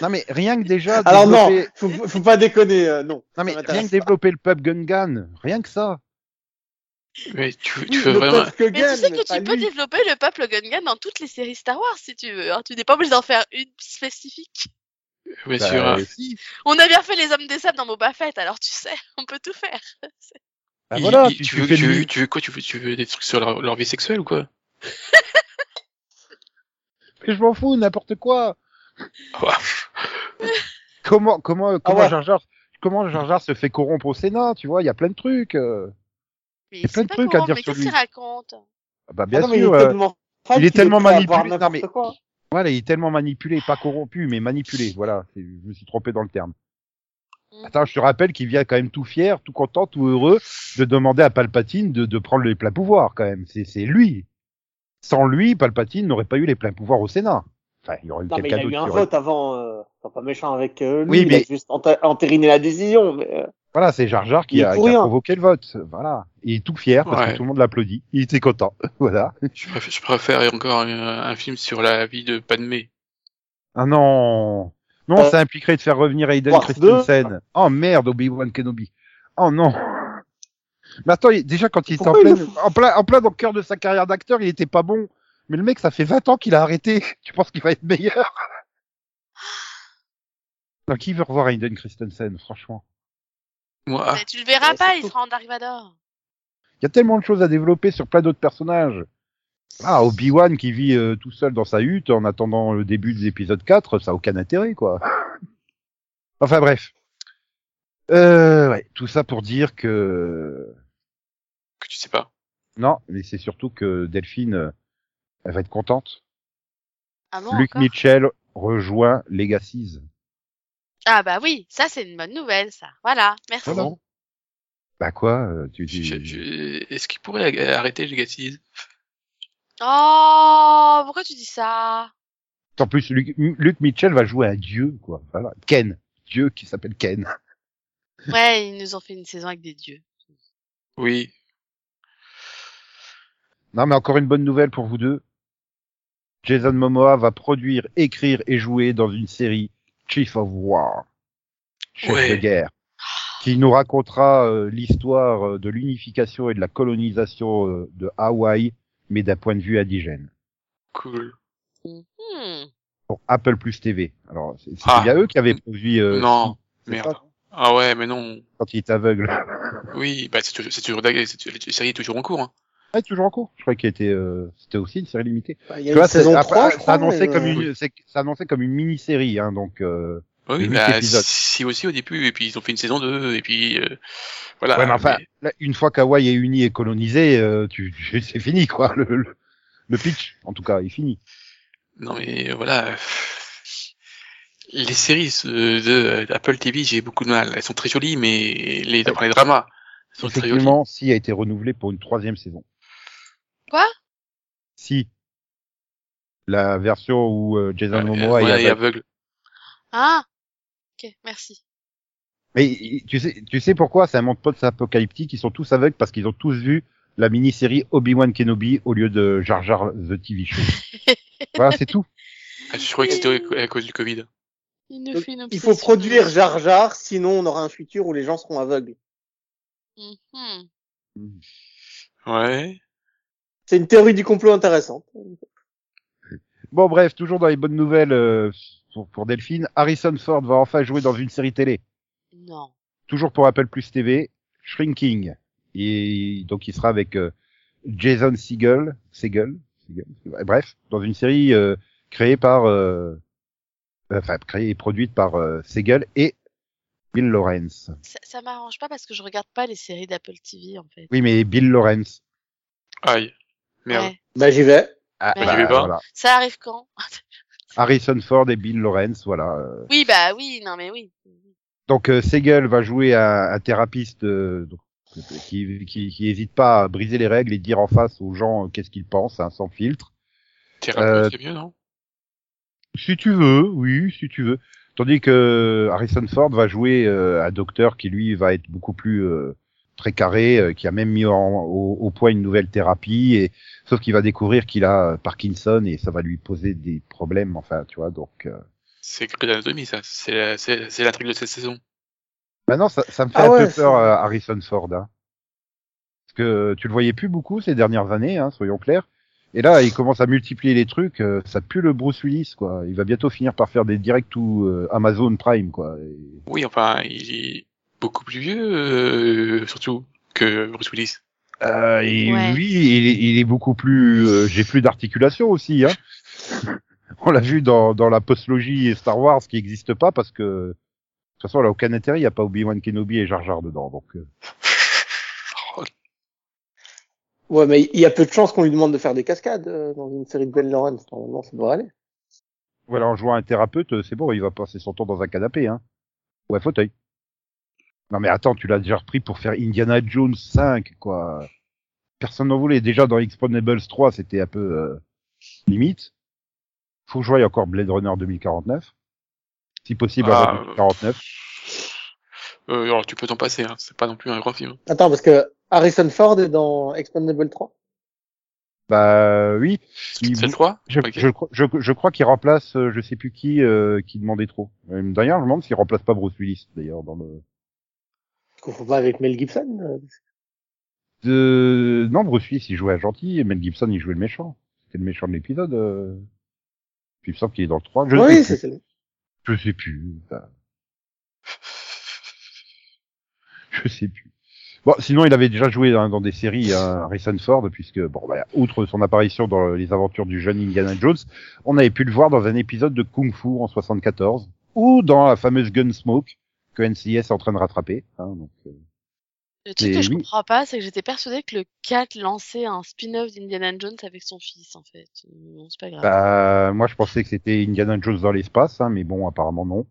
Non mais rien que déjà Alors non, faut, faut pas déconner, euh, non. Non mais rien que développer le pub Gungan, rien que ça. Mais tu, veux le vraiment. Mais tu sais mais que tu peux lui. développer le peuple Gungan dans toutes les séries Star Wars si tu veux. hein. Tu n'es pas obligé d'en faire une spécifique. Bah, si. On a bien fait les hommes des sables dans Boba Fett, alors tu sais, on peut tout faire. Bah Il- voilà, il- tu, veux, fais tu, le- veux, tu veux quoi tu veux, tu veux des trucs sur leur, leur vie sexuelle ou quoi? Mais je m'en fous, n'importe quoi. Comment, comment, comment ouais. Jar Jar, comment Jar Jar se fait corrompre au Sénat, tu vois, il y a plein de trucs. euh. Mais y a plein de trucs à comment, dire mais sur qu'est-ce lui. qu'il raconte? Ah Bah Ah non, il est euh, tellement il est voir manipulé. Non, mais- n'importe quoi. Voilà, il est tellement manipulé, pas corrompu, mais manipulé. Voilà, je me suis trompé dans le terme. Mhm. Attends, je te rappelle qu'il vient quand même tout fier, tout content, tout heureux de demander à Palpatine de, de prendre les pleins pouvoirs quand même. C'est, c'est lui. Sans lui, Palpatine n'aurait pas eu les pleins pouvoirs au Sénat. Enfin, il y aurait eu il a eu un aurait- vote avant, euh, pas méchant avec euh, lui, Oui, il mais- a juste entériné la décision. Mais, euh, Voilà, c'est Jar Jar qui a, qui a provoqué le vote. Voilà. Il est tout fier parce Ouais. que tout le monde l'applaudit. Il était content. voilà. Je préfère, je préfère encore un, un film sur la vie de Padmé. Ah non. Non, Euh, ça impliquerait de faire revenir Hayden Wars Christensen. Oh merde, Obi-Wan Kenobi. Oh non. Mais attends, déjà quand il était en plein, le en plein, en plein dans le cœur de sa carrière d'acteur, il était pas bon. Mais le mec, ça fait 20 ans qu'il a arrêté. Tu penses qu'il va être meilleur? Donc qui veut revoir Hayden Christensen, franchement? Mais tu le verras pas, il surtout- sera en Dark Vador. Il y a tellement de choses à développer sur plein d'autres personnages. Ah, Obi-Wan qui vit euh, tout seul dans sa hutte en attendant le début de l'épisode 4, ça a aucun intérêt, quoi. Enfin bref. Euh, ouais, tout ça pour dire que... que tu sais pas. Non, mais c'est surtout que Delphine, euh, elle va être contente. Ah bon Luke encore? Mitchell rejoint Legacies. Ah bah oui, ça c'est une bonne nouvelle, ça. Voilà, merci. Voilà. Bah quoi, euh, tu dis... Je- je- Est-ce qu'il pourrait arrêter Legacy Oh, pourquoi tu dis ça? En plus, Luke, Luke Mitchell va jouer un dieu, quoi. Voilà. Ken. Dieu qui s'appelle Ken. Ouais, ils nous ont fait une saison avec des dieux. Oui. Non, mais encore une bonne nouvelle pour vous deux. Jason Momoa va produire, écrire et jouer dans une série Chief of War, chef Ouais. de guerre, qui nous racontera euh, l'histoire euh, de l'unification et de la colonisation euh, de Hawaï, mais d'un point de vue indigène. Cool. Hmm. Pour Apple Plus TV. Alors, c'est Ah. bien eux qui avaient produit euh, non. c'est Merde. ça, Ah ouais, mais non. quand il est aveugle. Oui, bah c'est toujours, c'est toujours, c'est- la série est toujours en cours. Hein. Ah, toujours en cours. Je croyais qu'il était, euh, c'était aussi une série limitée. bah, il y Tu a vois, saison après, 3, je ça crois. annonçait mais, comme euh, une, c'est- ça annonçait comme une mini-série, hein, donc. Euh, Oui, bah, si aussi au début, et puis ils ont fait une saison 2, et puis euh, voilà. ouais, mais enfin, mais- là, une fois qu'Hawaï est uni et colonisé, euh, tu, tu- c'est fini, quoi. Le, le, le pitch, en tout cas, est fini. Non mais euh, voilà. Les séries euh, de Apple TV, j'ai beaucoup de mal. Elles sont très jolies, mais les, dans les dramas, sont très jolies. Effectivement, si a été renouvelé pour une troisième saison. Quoi? Si. La version où euh, Jason Euh, Momoa ouais, est aveugle. aveugle. Ah Ok, merci. Mais tu sais, tu sais pourquoi c'est un monde post-apocalyptique? Ils sont tous aveugles parce qu'ils ont tous vu la mini-série Obi-Wan Kenobi au lieu de Jar Jar the TV Show. voilà, c'est tout. Ah, je croyais que c'était à cause du Covid. Il nous Donc, fait une il faut produire Jar Jar, sinon on aura un futur où les gens seront aveugles. Mhm. Ouais. C'est une théorie du complot intéressante. Bon, bref, toujours dans les bonnes nouvelles euh, pour, pour Delphine, Harrison Ford va enfin jouer dans une série télé. Non. Toujours pour Apple Plus TV, Shrinking. Et donc, il sera avec euh, Jason Segel, Segel, bref, dans une série euh, créée par, euh, enfin, créée et produite par euh, Segel et Bill Lawrence. Ça, ça m'arrange pas parce que je regarde pas les séries d'Apple TV en fait. Oui, mais Bill Lawrence. Aïe. Merde. Ouais. Bah j'y vais. Ah, Ouais. J'y vais pas. voilà. Ça arrive quand? Harrison Ford et Bill Lawrence, voilà. euh. Oui, bah oui, non mais oui. Donc euh, Segel va jouer un, un thérapeute euh, qui, qui, qui hésite pas à briser les règles et dire en face aux gens euh, qu'est-ce qu'ils pensent, hein, sans filtre. Thérapeute, Euh, c'est mieux, non? Si tu veux, oui, si tu veux. Tandis que Harrison Ford va jouer euh, un docteur qui lui va être beaucoup plus euh, précaré, euh, qui a même mis en- au, au point une nouvelle thérapie, et sauf qu'il va découvrir qu'il a euh, Parkinson et ça va lui poser des problèmes. Enfin, tu vois. Donc, euh... C'est Grey's Anatomy, ça. C'est la- c'est c'est l'intrigue de cette saison. maintenant, ça, ça me fait Ah un ouais, peu peur, euh, Harrison Ford. Hein. Parce que tu le voyais plus beaucoup ces dernières années, hein, soyons clairs. Et là, il commence à multiplier les trucs. euh, ça pue le Bruce Willis, quoi. Il va bientôt finir par faire des directs ou euh, Amazon Prime, quoi. Et- Oui, enfin, il beaucoup plus vieux, euh, surtout, que Bruce Willis. Euh, et Ouais. oui, il est, il est beaucoup plus. euh, J'ai plus d'articulation aussi. Hein. on l'a vu dans, dans la postlogie Star Wars qui n'existe pas parce que de toute façon, elle a aucun intérêt. Il n'y a pas Obi-Wan Kenobi et Jar Jar dedans. Donc, euh, Ouais, mais il y a peu de chances qu'on lui demande de faire des cascades euh, dans une série de Ben Lawrence. Normalement, ça devrait aller. voilà, en jouant un thérapeute, euh, c'est bon, il va passer son temps dans un canapé, hein. Ou un fauteuil. Non mais attends, tu l'as déjà repris pour faire Indiana Jones 5, quoi. Personne n'en voulait. Déjà dans Expendables 3, c'était un peu euh, limite. Faut que je voie encore Blade Runner 2049. Si possible, Ah, avant 2049. Euh, alors tu peux t'en passer, hein. c'est pas non plus un grand film. Attends, parce que Harrison Ford est dans Expendable 3. Bah oui. Il- C'est le 3 Je, je, crois- je, je crois qu'il remplace, euh, je sais plus qui, euh, qui demandait trop. Euh, D'ailleurs, je me demande s'il remplace pas Bruce Willis, d'ailleurs, dans le... Confonds pas avec Mel Gibson. euh. De... Non, Bruce Willis, il jouait un gentil, et Mel Gibson, il jouait le méchant. C'était le méchant de l'épisode. Euh... Puis il me semble qu'il est dans le 3. Je oui, sais c'est plus. Je sais plus. Enfin, Je sais plus. Bon, sinon, il avait déjà joué hein, dans des séries, hein, Harrison Ford, puisque, bon, bah, outre son apparition dans les aventures du jeune Indiana Jones, on avait pu le voir dans un épisode de Kung Fu en 74, ou dans la fameuse Gunsmoke que NCIS est en train de rattraper. Hein, donc, euh, Le truc que je oui. comprends pas, c'est que j'étais persuadée que le 4 lançait un spin-off d'Indiana Jones avec son fils, en fait. Bon, c'est pas grave. bah, moi, je pensais que c'était Indiana Jones dans l'espace, hein, mais bon, apparemment non.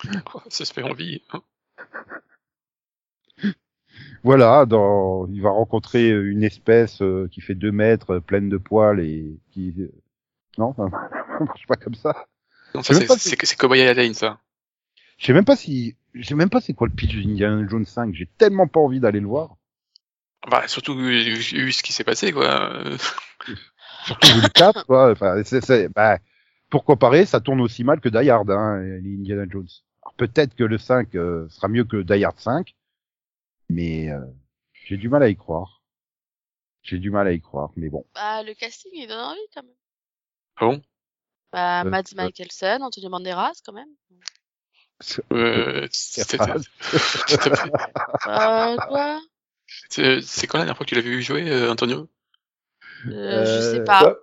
Ça se fait envie. hein. Voilà, dans, il va rencontrer une espèce euh, qui fait deux mètres, euh, pleine de poils et qui, euh, non, ça marche pas comme ça. Non, c'est c'est c'est Cowboy Lane ça. Je sais même pas si, je sais même pas c'est quoi le pitch d'Indiana Jones 5. J'ai tellement pas envie d'aller le voir. Bah surtout vu, vu ce qui s'est passé quoi. Surtout vu le 4, quoi. Enfin, c'est, c'est, bah, pour comparer, ça tourne aussi mal que Die Hard, hein, les Indiana Jones. Alors, peut-être que le 5 euh, sera mieux que Die Hard 5, mais euh, j'ai du mal à y croire. J'ai du mal à y croire, mais bon. Bah, le casting, il donne envie, quand même. Ah bon? Bah, Euh, Mads euh. Mikkelsen, Antonio Banderas, quand même. Euh, c'était-. Euh, quoi? C'est quand la dernière fois que tu l'as vu jouer, euh, Antonio? Euh, Je sais Euh, pas. Ouais.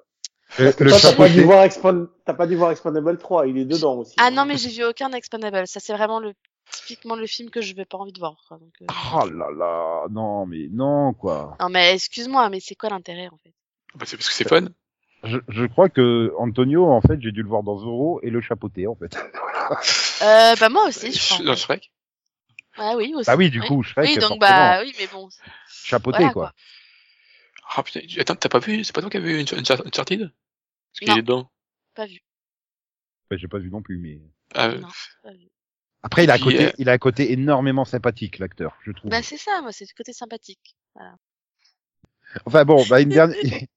Le, Toi, t'as pas chapeauté- dû voir Expand... t'as pas dû voir Expandable 3, il est dedans aussi. Ah non, mais j'ai vu aucun Expandable. Ça, c'est vraiment le typiquement le film que je vais pas envie de voir. quoi, donc, euh. Oh là là, non, mais non, quoi. Non, mais excuse-moi, mais c'est quoi l'intérêt, en fait? Bah, C'est parce que c'est fun. Je, je crois que Antonio, en fait, j'ai dû le voir dans Zorro et le chapeauté, en fait. euh, Bah, moi aussi, je crois. Dans Shrek? Ah oui, aussi. bah oui, du coup, Shrek, Oui, donc, forcément, bah, oui, mais bon. chapeauté, voilà, quoi. Ah putain, attends, t'as pas vu C'est pas toi qui as vu Unch- Unch- Uncharted? Parce qu'il Non. est dedans. Pas vu. Bah, j'ai pas vu non plus, mais... Ah, euh, Non, pas vu. Après, il a un côté, euh, il a un côté énormément sympathique, l'acteur, je trouve. Bah, c'est ça, moi, c'est le côté sympathique. Enfin bon, bah, une dernière,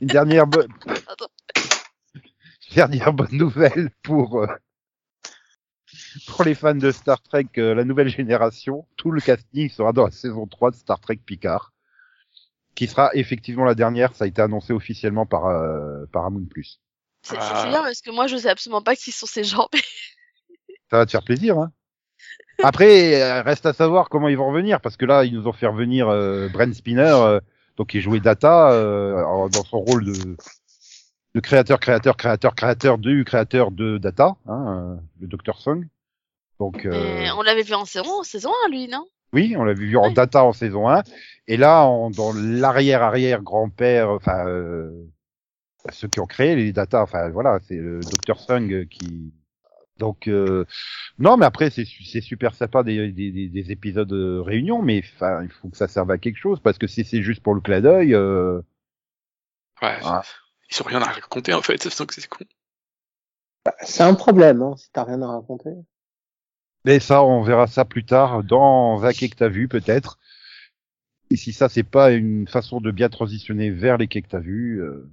une dernière bonne, dernière bonne nouvelle pour, euh, pour les fans de Star Trek, euh, la nouvelle génération. Tout le casting sera dans la saison 3 de Star Trek Picard. Qui sera effectivement la dernière, ça a été annoncé officiellement par, euh, par Paramount+. C'est Ah. c'est bien parce que moi, je sais absolument pas qui sont ces gens. Ça va te faire plaisir, hein. Après, euh, reste à savoir comment ils vont revenir, parce que là, ils nous ont fait revenir euh, Brent Spinner, euh, donc qui jouait Data euh, dans son rôle de, de créateur, créateur, créateur, créateur du créateur de Data, hein, euh, le Dr Song. Donc, euh, on l'avait vu en saison, saison 1, lui, non? Oui, on l'a vu en. Data en saison 1, et là, en, dans l'arrière-arrière-grand-père, enfin, euh, ceux qui ont créé les Data, enfin voilà, c'est le Dr Sung qui, donc euh, non, mais après c'est c'est super sympa des, des, des, des épisodes euh, réunion, mais enfin il faut que ça serve à quelque chose parce que si c'est juste pour le clin d'œil, euh, ouais. Ah. Ils ont rien à raconter en fait, donc c'est con. C'est un problème, hein, si t'as rien à raconter. mais ça on verra ça plus tard dans un quai que t'as vu peut-être. Et si ça c'est pas une façon de bien transitionner vers les quais que t'as vu, euh,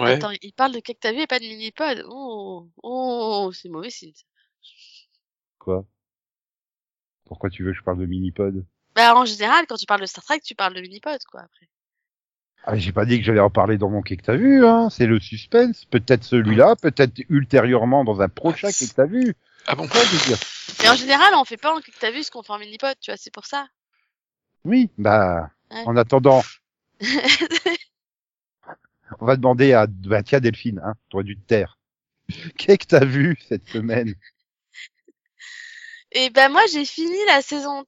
Ouais. Attends, il parle de Cake et pas de Minipod. Oh, oh, c'est mauvais signe. quoi? Pourquoi tu veux que je parle de Minipod? Bah, en général, quand tu parles de Star Trek, tu parles de Minipod, quoi, après. Ah, j'ai pas dit que j'allais en parler dans mon quai que t'as vu, hein. C'est le suspense. Peut-être celui-là, peut-être ultérieurement dans un prochain quai que t'as vu. Ah bon? Quoi, je veux dire Mais en général, on fait pas en Cake t'as vu ce qu'on fait en Minipod, tu vois, c'est pour ça. Oui, bah, Ouais. en attendant, On va demander à, bah, tiens Delphine, hein, t'aurais dû te taire. Qu'est-ce que t'as vu cette semaine? Et ben moi j'ai fini la saison.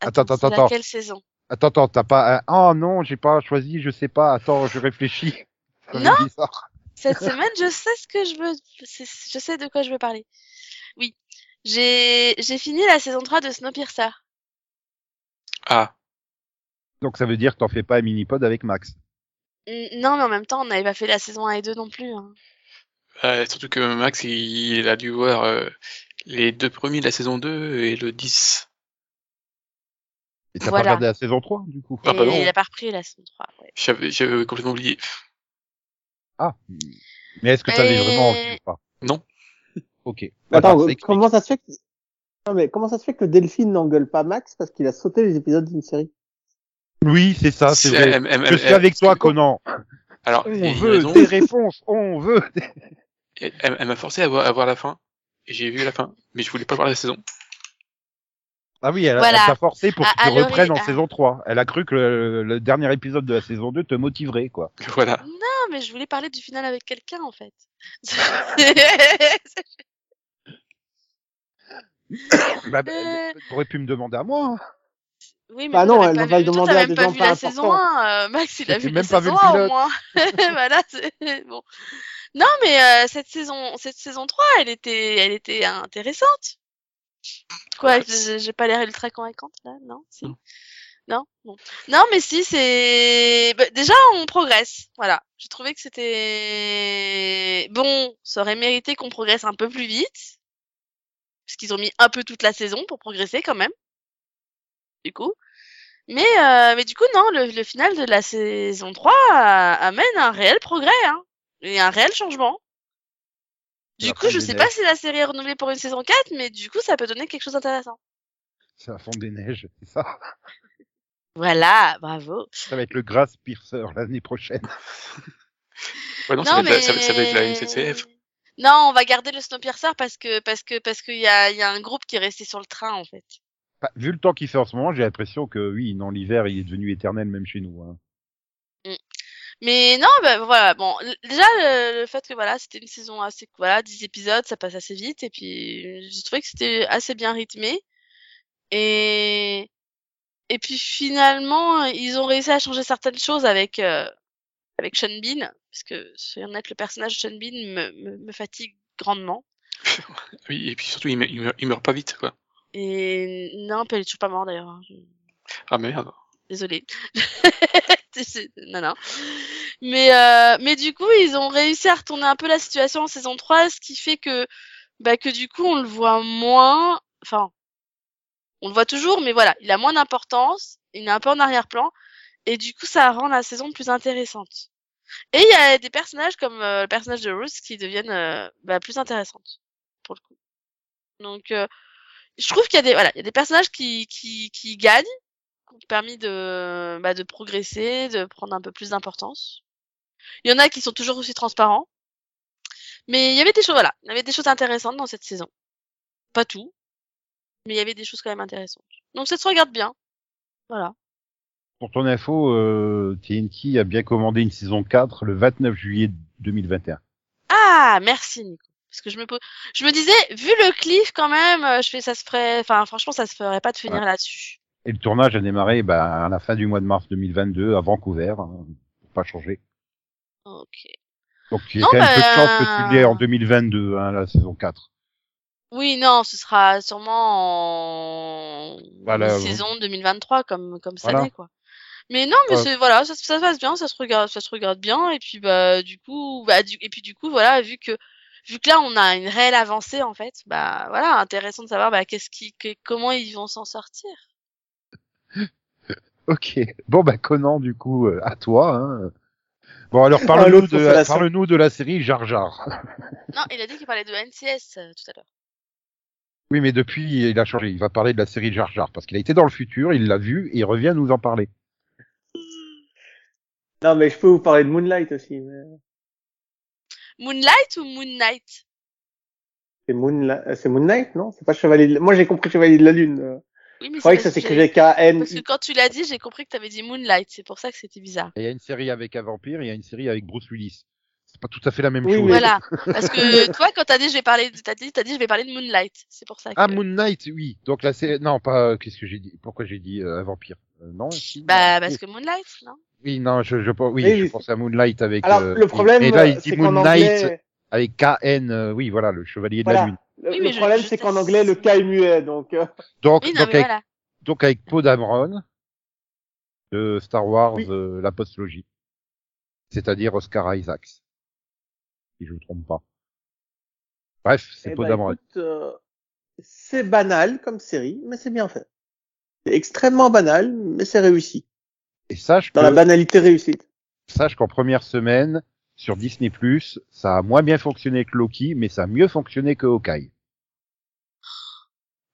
Attends, attends, c'est attends. Laquelle saison? Attends, attends, t'as pas, oh non, j'ai pas choisi, je sais pas, attends, je réfléchis. Non. Cette semaine, je sais ce que je veux, je sais de quoi je veux parler. Oui. J'ai, j'ai fini la saison 3 de Snowpiercer. Ah, Donc ça veut dire que t'en fais pas un mini-pod avec Max. Non, mais en même temps, on n'avait pas fait la saison 1 et 2 non plus. hein. euh, surtout que Max, il, il a dû voir euh, les deux premiers de la saison 2 et le 10. Et t'as Voilà. pas regardé la saison 3, du coup? Ah bah non. il a pas repris la saison 3. Ouais. J'avais j'avais complètement oublié. Ah. Mais est-ce que t'avais vraiment envie ou pas? Non. Ok. Attends, comment ça se fait que... Non, mais comment ça se fait que Delphine n'engueule pas Max parce qu'il a sauté les épisodes d'une série? Oui, c'est ça, c'est vrai. Je suis avec toi, Conan. Alors, On veut raison. des réponses, on veut. des- Elle, m'a forcé à voir, à voir la fin. Et j'ai vu la fin. Mais je voulais pas voir la saison. Ah oui, elle, t'a forcé pour À- que tu reprennes en à- saison 3. Elle a cru que le, le dernier épisode de la saison 2 te motiverait, quoi. Voilà. Non, mais je voulais parler du final avec quelqu'un en fait. Bah, bah, Euh. T'aurais pu me demander à moi. Oui, mais Bah non, elle va demander à même des pas gens vu pas la saison importants. 1. euh, Max, il a vu même la pas vu saison le 1 au pilote. moins. voilà, c'est bon. Non, mais euh, cette saison, cette saison 3, elle était, elle était intéressante. Quoi, j'ai j'ai pas l'air ultra convaincante là, non Si. Non. Non, bon. Non, mais si, c'est bah, déjà on progresse. Voilà, j'ai trouvé que c'était bon. Ça aurait mérité qu'on progresse un peu plus vite, parce qu'ils ont mis un peu toute la saison pour progresser quand même. Du coup, mais euh, mais du coup non, le, le final de la saison 3 a- amène un réel progrès, hein, et un réel changement. Du coup, je sais pas si la série est renouvelée pour une saison 4, mais du coup, ça peut donner quelque chose d'intéressant. C'est la fonte des neiges, c'est ça. Voilà, bravo. Ça va être le Grass Piercer l'année prochaine. Ouais, non, ça, va être la, ça, va- ça va être la NCCF. Non, on va garder le Snowpiercer parce que parce que parce qu'il y a il y a un groupe qui est resté sur le train en fait. Bah, vu le temps qu'il fait en ce moment, j'ai l'impression que oui, non, l'hiver, il est devenu éternel même chez nous. hein. Mais non, bah, voilà, bon, déjà le, le fait que voilà, c'était une saison assez voilà, 10 épisodes, ça passe assez vite et puis j'ai trouvé que c'était assez bien rythmé. Et et puis finalement, ils ont réussi à changer certaines choses avec euh, avec Sean Bean parce que soyons honnêtes, le personnage de Sean Bean me, me, me fatigue grandement. Oui, et puis surtout, il, me- il, meurt, il meurt pas vite, quoi. Et non, elle est toujours pas morte d'ailleurs. hein. Ah merde. Désolée. Non, non. Mais, euh, mais du coup, ils ont réussi à retourner un peu la situation en saison 3, ce qui fait que, bah, que du coup, on le voit moins. Enfin, on le voit toujours, mais voilà, il a moins d'importance, il est un peu en arrière-plan, et du coup, ça rend la saison plus intéressante. Et il y a des personnages comme euh, le personnage de Ruth qui deviennent euh, bah, plus intéressantes, pour le coup. Donc, euh, je trouve qu'il y a des, voilà, il y a des personnages qui, qui, qui gagnent, qui ont permis de, bah, de progresser, de prendre un peu plus d'importance. Il y en a qui sont toujours aussi transparents. Mais il y avait des choses, voilà, il y avait des choses intéressantes dans cette saison. Pas tout, mais il y avait des choses quand même intéressantes. Donc ça se regarde bien. Voilà. Pour ton info, euh, TNT a bien commandé une saison 4 le 29 juillet 2021. Ah, merci Nico. Parce que je me je me disais, vu le cliff quand même, euh, je fais, ça se ferait, enfin franchement, ça se ferait pas de finir là-dessus. Et le tournage a démarré bah, à la fin du mois de mars 2022 à Vancouver, hein, pour pas changer. Ok. Donc il y a Non, quand même peu de bah, chance que tu l'aies en 2022, hein, la saison 4. Oui, non, ce sera sûrement en Voilà, saison 2023 comme comme ça Voilà. quoi. Mais non, mais Ouais. c'est voilà, ça, ça se passe bien, ça se regarde, ça se regarde bien et puis bah du coup, bah du, et puis du coup voilà, vu que vu que là on a une réelle avancée en fait, bah voilà, intéressant de savoir bah qu'est-ce qui, que- comment ils vont s'en sortir. Ok. Bon bah Conan, du coup, euh, à toi. Hein. Bon alors Ah, parle-nous de, consolation. parle-nous de la série Jar Jar. Non, il a dit qu'il parlait de NCS euh, tout à l'heure. Oui, mais depuis il a changé. Il va parler de la série Jar Jar parce qu'il a été dans le futur, il l'a vu et il revient nous en parler. Non, mais je peux vous parler de Moonlight aussi. mais Moonlight ou Moon Knight? C'est Moonlight, c'est Moon Knight, non? C'est pas Chevalier. De... Moi, j'ai compris Chevalier de la Lune. euh. Oui, mais Je croyais que c'est ça s'écrivait KN. Parce que quand tu l'as dit, j'ai compris que t'avais dit Moonlight. C'est pour ça que c'était bizarre. Il y a une série avec un vampire, et il y a une série avec Bruce Willis. C'est pas tout à fait la même Oui, chose. mais- Voilà. Parce que toi, quand t'as dit, je vais parler, t'as dit, t'as dit, je vais parler de Moonlight. C'est pour ça que. Ah, Moon Knight, oui. Donc la série, non, pas, qu'est-ce que j'ai dit? Pourquoi j'ai dit euh, un vampire? Euh, non, si, Bah, non. parce que Moonlight, non? Oui, non, je, je, oui, Oui, je pensais à Moonlight avec. Alors, euh, le problème, mais là, il dit c'est qu'en Moon Knight anglais, avec KN, euh, oui, voilà, le chevalier de la voilà. lune. Le, Oui, le problème, c'est qu'en anglais, le K est muet, donc. euh, Donc, Oui, non, donc, avec, voilà. donc avec Poe Dameron de Star Wars, Oui. euh, la postlogie. C'est-à-dire Oscar Isaacs. Si je me trompe pas. Bref, c'est eh Poe ben, Dameron. écoute, euh, c'est banal comme série, mais c'est bien fait. C'est extrêmement banal, mais c'est réussi. Et sache Dans que, la banalité réussite. sache qu'en première semaine, sur Disney+, ça a moins bien fonctionné que Loki, mais ça a mieux fonctionné que Hawkeye.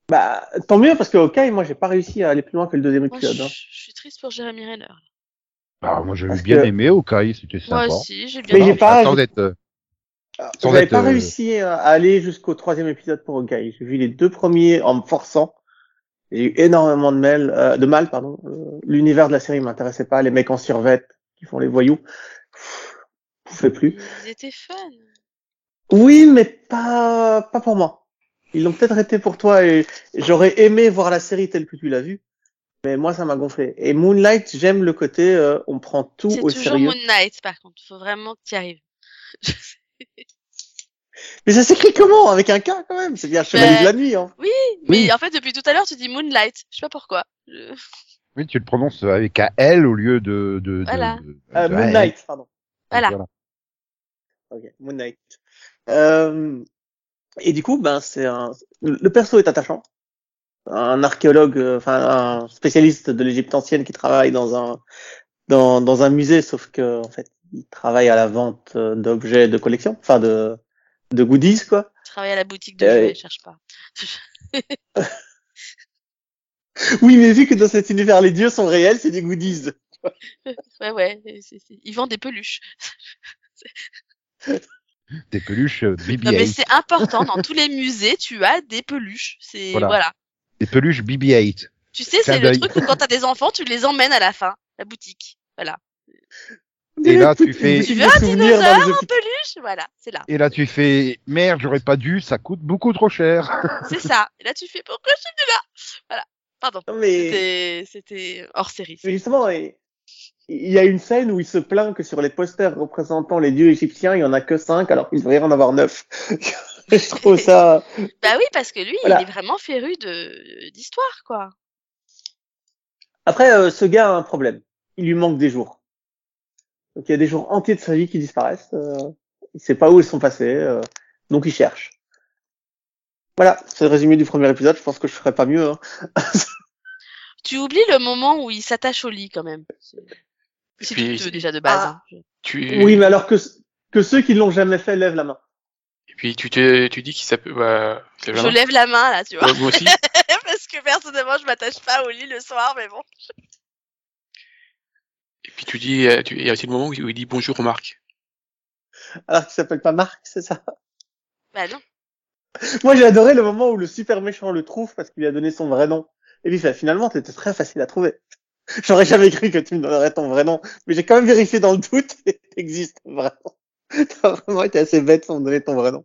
Bah, tant mieux, parce que OK, moi, j'ai pas réussi à aller plus loin que le deuxième Moi, je, épisode. hein. je suis triste pour Jeremy Renner. Ah, moi, j'avais Parce bien que- aimé Hawkeye, c'était Moi sympa. aussi, j'ai bien Mais j'ai aimé. pas- Sans j'ai- être, euh, Sans être, pas euh, réussi à aller jusqu'au troisième épisode pour Hawkeye. J'ai vu les deux premiers en me forçant. J'ai eu énormément de mal, euh, de mal, pardon. Euh, L'univers de la série m'intéressait pas. Les mecs en survette qui font les voyous, je pouvais plus. Ils étaient fun. Oui, mais pas, pas pour moi. Ils l'ont peut-être été pour toi et j'aurais aimé voir la série telle que tu l'as vue. Mais moi, ça m'a gonflé. Et Moonlight, j'aime le côté, euh, on prend tout C'est au toujours sérieux. Moon Knight, par contre. Faut vraiment que tu y arrives. Mais ça s'écrit comment Avec un K quand même? C'est bien Chevalier Ben, de la nuit. Hein. Mais Oui. en fait, depuis tout à l'heure, tu dis Moonlight. Je sais pas pourquoi. Je- Oui, tu le prononces avec un L au lieu de, de, de- Voilà. de- Euh, de- Moon ouais, Knight, pardon. Voilà. Ok, Moon Knight. Euh, et du coup, ben c'est un. Le perso est attachant. Un archéologue, euh, enfin un spécialiste de l'Égypte ancienne qui travaille dans un dans, dans un musée, sauf que en fait, il travaille à la vente euh, d'objets de collection, enfin de de goodies quoi. Je travaille à la boutique de Euh, jouets, cherche pas. Oui, mais vu que dans cet univers les dieux sont réels, c'est des goodies. Ouais, ouais. Ils vendent des peluches. Des peluches euh, Non, mais BB-8. c'est important. Dans tous les musées, tu as des peluches. C'est Voilà. voilà. Des peluches BB-8. Tu sais, c'est le truc où quand t'as des enfants, tu les emmènes à la fin, la boutique. Voilà. Et là, tu fais- Tu veux un dinosaure en peluche Voilà, c'est là. Et là, tu fais, merde, j'aurais pas dû, ça coûte beaucoup trop cher. C'est ça. Et là, tu fais pourquoi je suis là? Voilà. Pardon. Mais C'était hors série. Mais justement, il il y a une scène où il se plaint que sur les posters représentant les dieux égyptiens, il y en a que cinq, alors qu'il devrait y en avoir neuf. je trouve ça. Bah oui, parce que lui, Voilà. il est vraiment féru de d'histoire, quoi. Après, euh, ce gars a un problème. Il lui manque des jours. Donc il y a des jours entiers de sa vie qui disparaissent. Euh, il sait pas où ils sont passés, euh, donc il cherche. Voilà, c'est le résumé du premier épisode. Je pense que je ferai pas mieux. Hein. Tu oublies le moment où il s'attache au lit, quand même. C'est c'est puis- douteux, déjà de base. Ah. hein. Tu, Oui, mais alors que que ceux qui l'ont jamais fait lèvent la main. Et puis tu te, tu dis qu'il s'appelle, bah, Je lève la main, là, tu vois. Ouais, moi aussi. parce que personnellement, je m'attache pas au lit le soir, mais bon. Et puis tu dis, euh, tu- il y a aussi le moment où il dit bonjour Marc. Alors qu'il s'appelle pas Marc, c'est ça? Bah non. Moi, j'ai adoré le moment où le super méchant le trouve parce qu'il lui a donné son vrai nom. Et lui fait, finalement, t'étais très facile à trouver. J'aurais jamais cru que tu me donnerais ton vrai nom. Mais j'ai quand même vérifié dans le doute et t'existes vraiment. T'as vraiment été assez bête sans me donner ton vrai nom.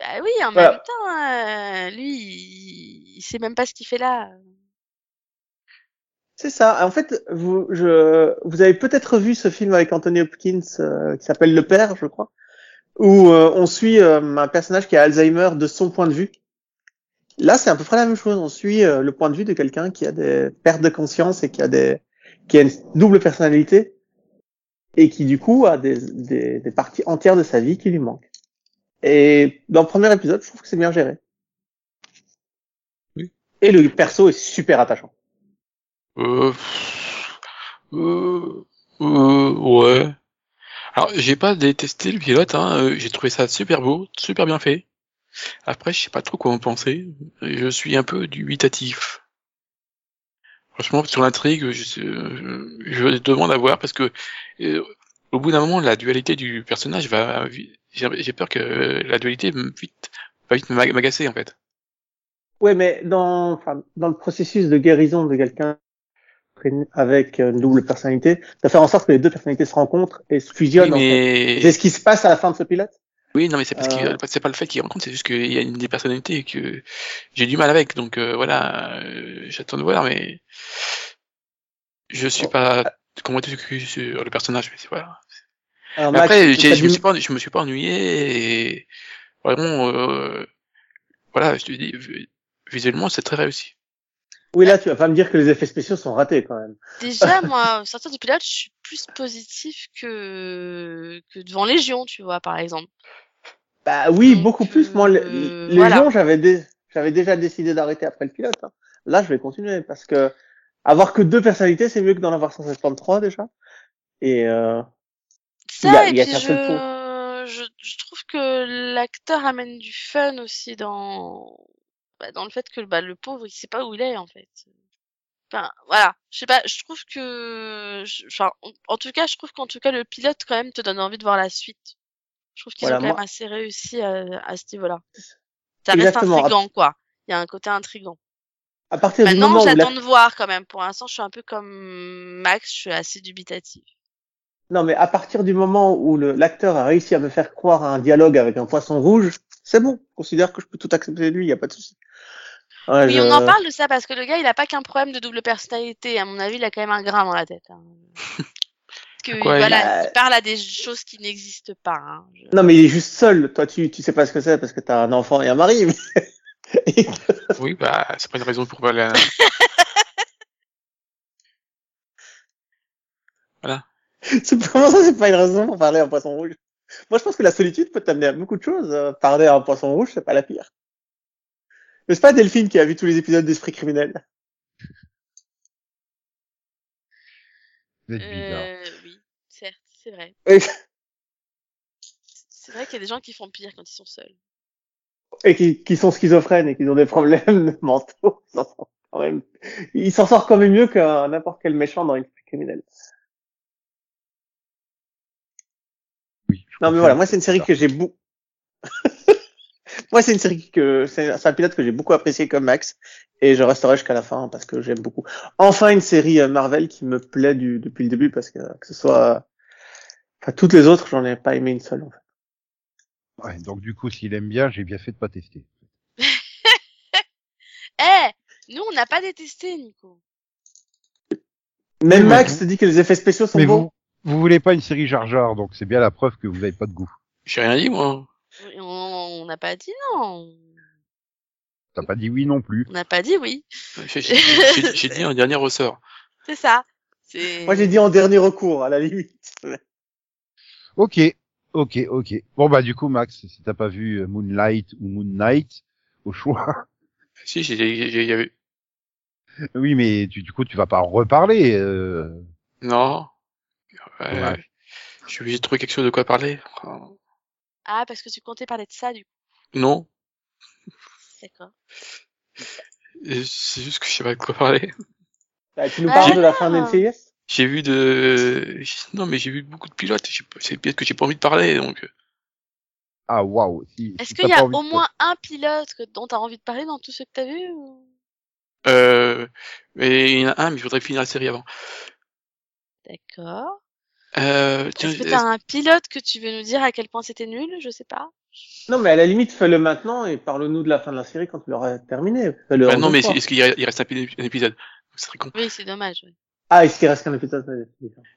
Bah oui, en Voilà. même temps, euh, lui, il... il sait même pas ce qu'il fait là. C'est ça. En fait, vous, je, vous avez peut-être vu ce film avec Anthony Hopkins euh, qui s'appelle Le Père, je crois, où euh, on suit euh, un personnage qui a Alzheimer de son point de vue. Là, c'est à peu près la même chose. On suit euh, le point de vue de quelqu'un qui a des pertes de conscience et qui a des, qui a une double personnalité et qui du coup a des, des, des parties entières de sa vie qui lui manquent. Et dans le premier épisode, je trouve que c'est bien géré. Oui. Et le perso est super attachant. Euh, euh, euh, ouais. Alors, j'ai pas détesté le pilote, hein. euh, J'ai trouvé ça super beau, super bien fait. Après, je sais pas trop quoi en penser. Je suis un peu dubitatif. Franchement, sur l'intrigue, je, euh, je demande à voir parce que au bout d'un moment, la dualité du personnage va. J'ai peur que la dualité vite, va vite m'ag- m'agacer en fait. Ouais, mais dans, enfin, dans le processus de guérison de quelqu'un avec une double personnalité, de faire en sorte que les deux personnalités se rencontrent et se fusionnent. Oui, en fait. mais... C'est ce qui se passe à la fin de ce pilote. Oui, non, mais c'est parce Euh. que c'est pas le fait qu'il rencontre, c'est juste qu'il y a une des personnalités que j'ai du mal avec. Donc euh, voilà, euh, j'attends de voir, mais je suis pas convaincu sur le personnage. Mais voilà. Alors, Mais Max, après, je me suis pas, je me suis pas ennuyé et vraiment, euh, voilà, je te dis, vi- visuellement, c'est très réussi. Oui, là, tu vas pas me dire que les effets spéciaux sont ratés quand même. Déjà, moi, au sortir du pilote, je suis plus positif que, que devant Légion, tu vois, par exemple. Bah oui, Donc, beaucoup plus. Moi, les, euh, voilà. j'avais dé- j'avais déjà décidé d'arrêter après le pilote. hein. Là, je vais continuer parce que avoir que deux personnalités, c'est mieux que d'en avoir 173 déjà. Et euh, Ça, Il y a- et y a je trouve que l'acteur amène du fun aussi dans, bah, dans le fait que bah, le pauvre, il sait pas où il est, en fait. Enfin, voilà. Je sais pas, je trouve que, je- enfin, en, tout cas, je trouve qu'en tout cas, le pilote, quand même, te donne envie de voir la suite. Je trouve qu'ils Voilà, ont quand moi- même assez réussi à, à ce niveau-là. Ça reste Exactement. intriguant, quoi. Il y a un côté intriguant. à partir Maintenant, j'attends de voir quand même. Pour l'instant, je suis un peu comme Max, je suis assez dubitative. Non, mais à partir du moment où le- l'acteur a réussi à me faire croire à un dialogue avec un poisson rouge, c'est bon. Je considère que je peux tout accepter de lui, il y a pas de souci. Ouais, Oui, je- on en parle de ça parce que le gars, il a pas qu'un problème de double personnalité. À mon avis, il a quand même un grain dans la tête. Hein. que, Quoi, voilà, il- il parle à des choses qui n'existent pas. Hein. Je- Non, mais il est juste seul. Toi, tu, tu sais pas ce que c'est parce que t'as un enfant et un mari. mais- Oui, bah, c'est pas une raison pour pas aller à- c'est comment ça, c'est pas une raison pour parler à un poisson rouge. Moi, je pense que la solitude peut t'amener à beaucoup de choses. Euh, Parler à un poisson rouge, c'est pas la pire. N'est-ce pas Delphine qui a vu tous les épisodes d'Esprit criminel Vous êtes bizarre. Euh, oui, certes, c'est vrai. C'est vrai qu'il y a des gens qui font pire quand ils sont seuls. et qui, qui sont schizophrènes et qui ont des problèmes mentaux. Ils s'en sortent quand même, ils s'en sortent quand même mieux qu'un n'importe quel méchant dans Esprit criminel. Oui, Non, mais voilà, moi, c'est une série que j'ai beaucoup. moi, c'est une série que c'est un pilote que j'ai beaucoup apprécié comme Max, et je resterai jusqu'à la fin parce que j'aime beaucoup. Enfin, une série euh, Marvel qui me plaît du, depuis le début parce que que ce soit, enfin, toutes les autres, j'en ai pas aimé une seule. En fait. Ouais, donc du coup, s'il aime bien, j'ai bien fait de pas tester. Eh, nous, on n'a pas détesté, Nico. Même Max te dit que les effets spéciaux sont Mais bons. vous, vous voulez pas une série Jar Jar, donc c'est bien la preuve que vous avez pas de goût. J'ai rien dit, moi. On on n'a pas dit non. T'as pas dit oui non plus. On n'a pas dit oui. J'ai j'ai- j'ai- j'ai dit un dernier ressort. C'est ça. C'est. Moi, j'ai dit en dernier recours, à la limite. Ok, ok, ok. Bon bah du coup, Max, si t'as pas vu euh, Moonlight ou Moon Knight, au choix. Si, j'ai, j'ai, j'ai- y avait- oui, mais tu, du coup, tu vas pas en reparler. Euh... non. Ouais. Je suis obligé de trouver quelque chose de quoi parler. Ah, parce que tu comptais parler de ça, du coup. Non. D'accord. Euh, C'est juste que je sais pas de quoi parler. Bah, tu nous Ah. parles de la fin d'NCIS J'ai vu de, non, mais j'ai vu beaucoup de pilotes. C'est peut-être que j'ai pas envie de parler, donc. Ah waouh. Si, Est-ce si qu'il t'as y a au de- moins un pilote que- dont tu as envie de parler dans tous ceux que tu as vus ou... Euh, mais il y en a un, mais je voudrais finir la série avant. D'accord. Euh, Est-ce que est-ce- tu as un pilote que tu veux nous dire à quel point c'était nul? Je sais pas. Non, mais à la limite, fais-le maintenant et parle-nous de la fin de la série quand tu l'auras terminé. Bah non, mais est-ce qu'il reste un, pi- un épisode? Ce serait con. Oui, c'est dommage. ouais. Ah, est-ce qu'il reste qu'un épisode?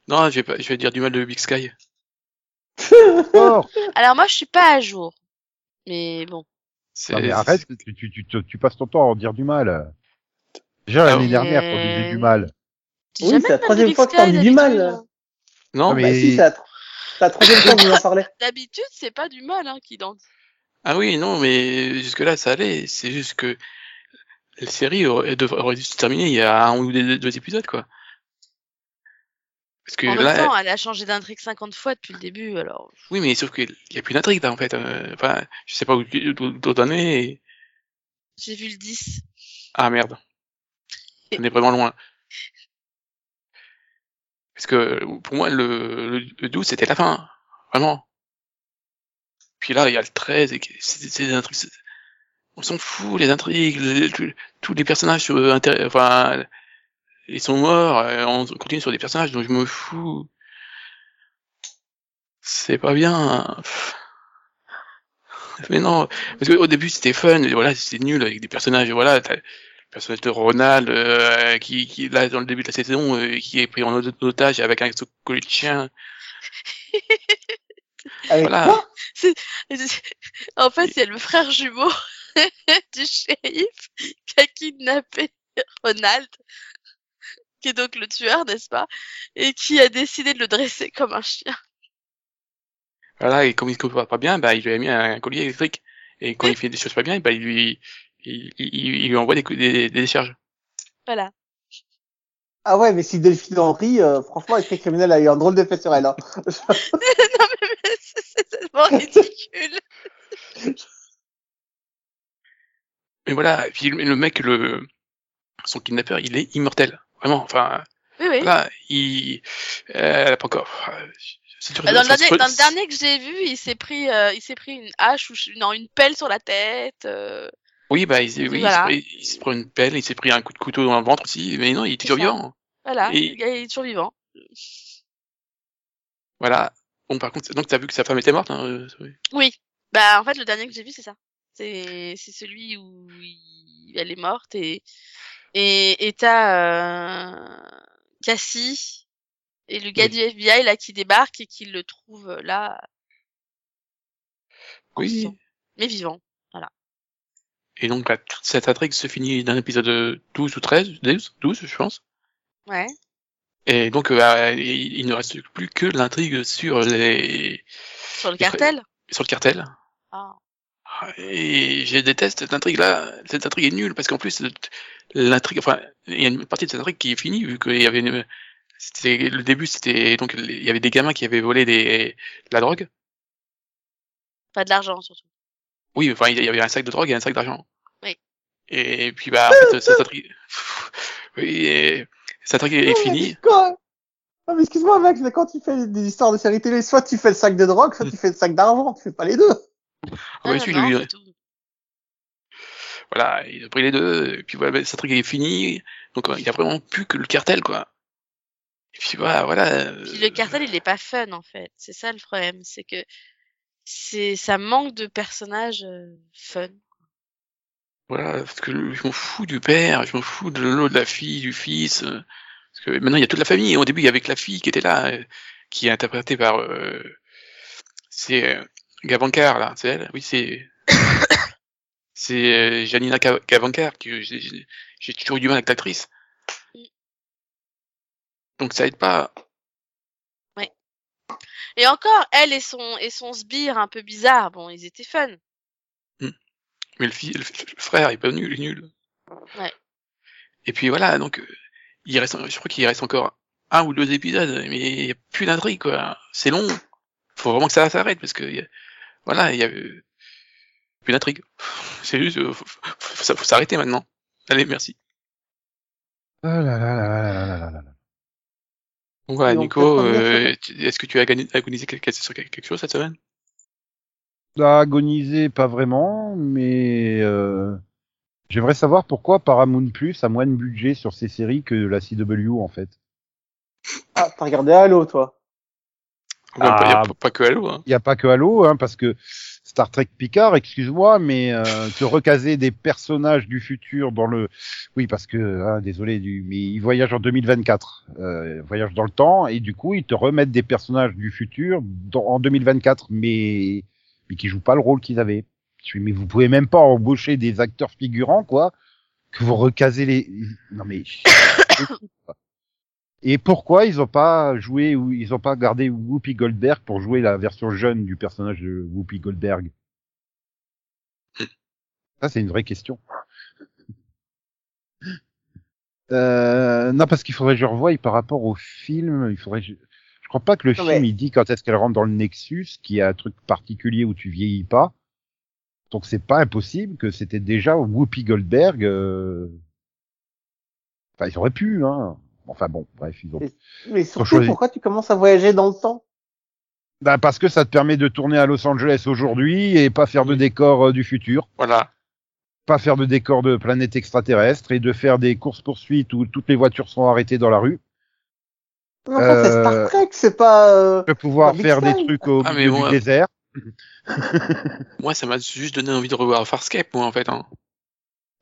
Non, je vais pas, je vais dire du mal de Big Sky. Oh Alors moi, je suis pas à jour. Mais bon. C'est, Non, mais arrête, tu, tu, tu, tu, passes ton temps à en dire du mal. Déjà Ah l'année oui. dernière, on disait du mal. J'ai Oui, jamais c'est la troisième fois que t'en dis du mal. Non, Ah, mais... Bah si, c'est la, tro- c'est la troisième fois que vous en parlez. D'habitude, c'est pas du mal hein, qui dans. ah oui, non, mais jusque là, ça allait. C'est juste que la série aurait, aurait dû se terminer il y a un ou deux, deux épisodes, quoi. Parce que En là, même temps, elle a changé d'intrigue 50 fois depuis le début, alors. oui, mais sauf qu'il y a plus d'intrigue, là, en fait. Euh, Enfin, je sais pas où, où, et- J'ai vu le 10. Ah merde. On est vraiment loin. Parce que pour moi, le, le, le 12, c'était la fin. Vraiment. Puis là, il y a le 13 et c'est truc. c'est- on s'en fout, les intrigues, tous- tous les personnages, intér- enfin, ils sont morts, euh, on continue sur des personnages dont je me fous. C'est pas bien. Mais non, parce qu'au début c'était fun, et voilà, c'était nul avec des personnages, voilà, t'as le personnage de Ronald euh, qui, qui là dans le début de la saison, euh, qui est pris en otage avec un collier de chien. Avec Voilà. quoi? En fait, il y a le frère jumeau du shérif qui a kidnappé Ronald, qui est donc le tueur, n'est-ce pas? Et qui a décidé de le dresser comme un chien. Voilà, et comme il ne comprend pas bien, bah, il lui a mis un collier électrique. Et quand il fait des choses pas bien, bah, il lui, il, il, il lui envoie des, des, des décharges. Voilà. Ah ouais, mais si Delphine Henry, euh, franchement, l'esprit criminel a eu un drôle d'effet sur elle. Hein. non mais c'est c'est tellement ridicule. Mais voilà, et puis le, mec, le, son kidnappeur, il est immortel. Vraiment, enfin, Oui, oui. voilà, il, euh, elle a pas encore, euh, dur de- Dans le, dernier, dans le dernier que j'ai vu, il s'est pris, euh, il s'est pris une hache ou non une pelle sur la tête. euh, Oui, bah, il, s'est- oui, Voilà. il s'est pris- il s'est pris une pelle, il s'est pris un coup de couteau dans le ventre aussi, mais non, il est toujours vivant. voilà, Et- il est toujours vivant. Voilà. Bon, par contre, donc t'as vu que sa femme était morte, hein, euh, oui. Bah en fait le dernier que j'ai vu c'est ça. C'est c'est celui où il- elle est morte et et et t'as euh, Cassie et le gars Oui. du FBI là qui débarque et qui le trouve euh, là Oui. mais vivant. Et donc, cette intrigue se finit d'un épisode 12 ou 13, 12, 12, je pense. Ouais. Et donc, euh, bah, il, il ne reste plus que l'intrigue sur les, Sur le cartel. sur le cartel. Ah. Et je déteste cette intrigue-là. Cette intrigue est nulle parce qu'en plus, l'intrigue, enfin, il y a une partie de cette intrigue qui est finie vu qu'il y avait une, c'était, le début, c'était, donc, il y avait des gamins qui avaient volé des, de la drogue. Pas de l'argent surtout. Oui, enfin, il y avait un sac de drogue et un sac d'argent. Oui. Et puis, bah, en fait, cette intrigue, oui, et cette intrigue est finie. Quoi? Non, mais excuse-moi, mec, mais quand tu fais des histoires de série télé, soit tu fais le sac de drogue, soit tu fais le sac d'argent, tu fais pas les deux. Ah, bah, Ah, si, non, lui, tout. voilà, il a pris les deux, et puis voilà, cette intrigue est finie, donc euh, il y a vraiment plus que le cartel, quoi. Et puis voilà, voilà. euh, Puis le cartel, il est pas fun en fait. C'est ça le problème, c'est que c'est ça manque de personnages euh, fun. Voilà, parce que je m'en fous du père, je m'en fous de l'autre, de la fille, du fils. euh, Parce que maintenant il y a toute la famille. Au début il y avait que la fille qui était là, euh, qui est interprétée par euh, c'est euh, Gavankar là, c'est elle? Oui c'est c'est euh, Janina Ga- Gavankar que j'ai- toujours eu du mal avec l'actrice. Donc ça aide pas. Et encore, elle et son et son sbire un peu bizarre, bon, ils étaient fun. Mais le, fils, le, frère il est pas nul, il est nul. Ouais. Et puis voilà, donc euh, il reste, je crois qu'il reste encore un ou deux épisodes, mais il y a plus d'intrigue quoi. C'est long. Faut vraiment que ça s'arrête parce que y a- voilà, il y a euh, plus d'intrigue. C'est juste, euh, faut, faut, faut- faut s'arrêter maintenant. Allez, merci. Ah là là là là là là là là. On Nico, euh, est-ce que tu as gagné- agonisé quelque, sur quelque chose cette semaine? À agoniser, pas vraiment, mais euh, j'aimerais savoir pourquoi Paramount Plus a moins de budget sur ces séries que la CW en fait. Ah, t'as regardé Halo, toi? On va pas Ah. pas que Halo. Hein. Il n'y a pas que Halo, hein, parce que Star Trek Picard, excuse-moi, mais euh, te recaser des personnages du futur dans le, oui, parce que, hein, désolé, du... mais ils voyagent en 2024, euh, ils voyagent dans le temps, et du coup ils te remettent des personnages du futur dans... en 2024, mais mais qui jouent pas le rôle qu'ils avaient. Mais vous pouvez même pas embaucher des acteurs figurants, quoi, que vous recasez les, non mais. Et pourquoi ils ont pas joué ou ils ont pas gardé Whoopi Goldberg pour jouer la version jeune du personnage de Whoopi Goldberg? Ça c'est une vraie question. Euh, non parce qu'il faudrait que je revoie par rapport au film, il faudrait que je... je crois pas que le Non, film mais- il dit quand est-ce qu'elle rentre dans le Nexus, qui a un truc particulier où tu vieillis pas. Donc c'est pas impossible que c'était déjà Whoopi Goldberg. euh, Enfin ils auraient pu hein. Enfin bon, bref, ils ont Mais surtout, choisi. pourquoi tu commences à voyager dans le temps? Bah, parce que ça te permet de tourner à Los Angeles aujourd'hui et pas faire de décor euh, du futur. Voilà. pas faire de décor de planète extraterrestre et de faire des courses poursuites où toutes les voitures sont arrêtées dans la rue. Non, ça, c'est Star Euh, Trek, c'est pas. euh, De pouvoir faire des trucs au Ah, milieu bon, du désert. Moi, ça m'a juste donné envie de revoir Farscape, moi, en fait. Hein.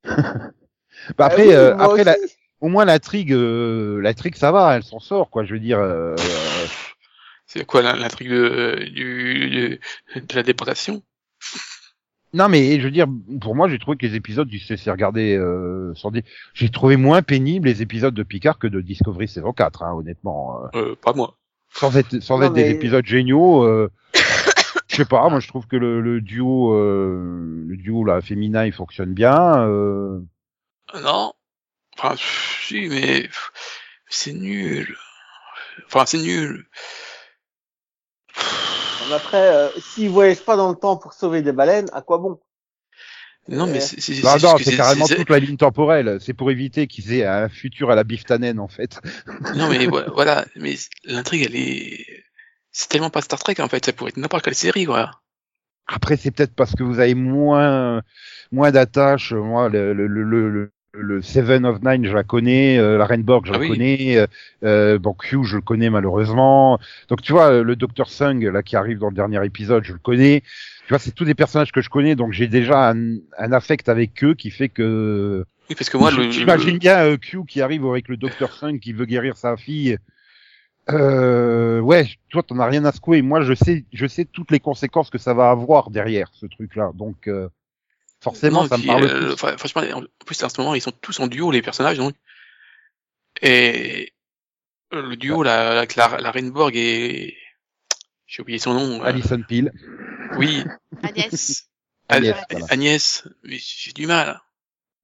Bah, après, ah oui, euh, moi après la-. Au moins l'intrigue, euh, l'intrigue ça va, elle s'en sort quoi. Je veux dire, euh, C'est quoi l'in- l'intrigue de, du, de, de la déportation? Non mais je veux dire, pour moi j'ai trouvé que les épisodes du CC regarder euh, sans dé- j'ai trouvé moins pénible les épisodes de Picard que de Discovery saison 4, hein, honnêtement. Euh, euh, Pas moi. sans être, sans Non, être des mais- épisodes géniaux. Euh, je sais pas, moi je trouve que le, le duo, euh, le duo là féminin il fonctionne bien. Euh, Non. Enfin, pff, si, mais c'est nul. Enfin, c'est nul. Après, euh, s'ils voyagent pas dans le temps pour sauver des baleines, à quoi bon? Non, mais Euh, c'est c'est- bah c'est non, que c'est carrément c'est- toute la ligne temporelle. C'est pour éviter qu'ils aient un futur à la Biftanen en fait. Non, mais voilà, mais l'intrigue, elle est. C'est tellement pas Star Trek, en fait. Ça pourrait être n'importe quelle série, quoi. Après, c'est peut-être parce que vous avez moins, moins d'attaches. Moi, le, le, le, le, le Seven of Nine, je la connais. euh, la Rainborg, je Ah la oui. connais. euh, euh, bon, Q, je le connais malheureusement. Donc, tu vois, le Dr. Sung, là, qui arrive dans le dernier épisode, je le connais. Tu vois, c'est tous des personnages que je connais, donc j'ai déjà un, un affect avec eux qui fait que. Oui, parce que moi, le. J'imagine bien euh, Q qui arrive avec le Dr. Sung qui veut guérir sa fille. Euh, ouais, toi, t'en as rien à secouer. Moi, je sais, je sais toutes les conséquences que ça va avoir derrière ce truc-là. Donc, euh, forcément, Non, ça me parle euh, plus. franchement, en plus, en ce moment, ils sont tous en duo, les personnages, donc. Et euh, le duo, là, avec la, la Rainborg et. J'ai oublié son nom. euh, Alison Peel. Oui, Agnès. Agnès, Agnès. voilà. Agnès. Mais j'ai du mal.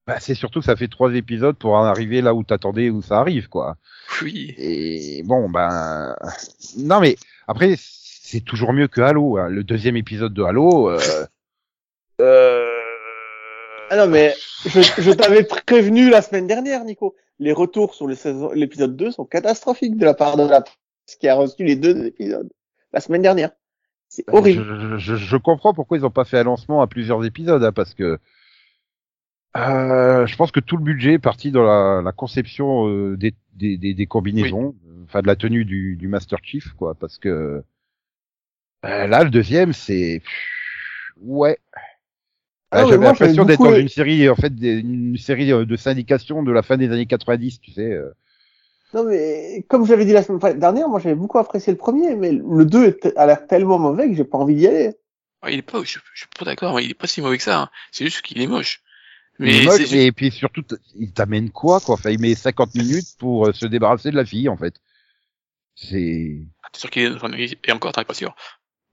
Bah, c'est surtout que ça fait trois épisodes pour en arriver là où t'attendais où ça arrive, quoi. Oui. Et bon, ben, non mais après, c'est toujours mieux que Halo. hein. Le deuxième épisode de Halo. Euh... euh, Ah non, mais je, je t'avais prévenu la semaine dernière, Nico. Les retours sur l'épisode 2 sont catastrophiques de la part de la presse qui a reçu les deux épisodes la semaine dernière. C'est horrible. Je, je, je comprends pourquoi ils n'ont pas fait un lancement à plusieurs épisodes, hein, parce que euh, je pense que tout le budget est parti dans la, la conception euh, des, des, des, des combinaisons, enfin de la tenue du, du Master Chief, quoi, parce que euh, là le deuxième c'est ouais. Ah ouais, J'avais l'impression d'être dans une série en fait des- une série euh, de syndication de la fin des années 90, tu sais. euh. Non, mais comme j'avais dit la semaine dernière, moi j'avais beaucoup apprécié le premier, mais le 2 est- a l'air tellement mauvais que j'ai pas envie d'y aller. Ah, il est pas, je, je suis pas d'accord, mais il est pas si mauvais que ça. hein. C'est juste qu'il est moche. Il est moche, et puis surtout, il t'amène quoi, quoi? Enfin, il met 50 minutes pour euh, se débarrasser de la fille, en fait. C'est... Ah, T'es sûr qu'il est, et encore, es pas sûr?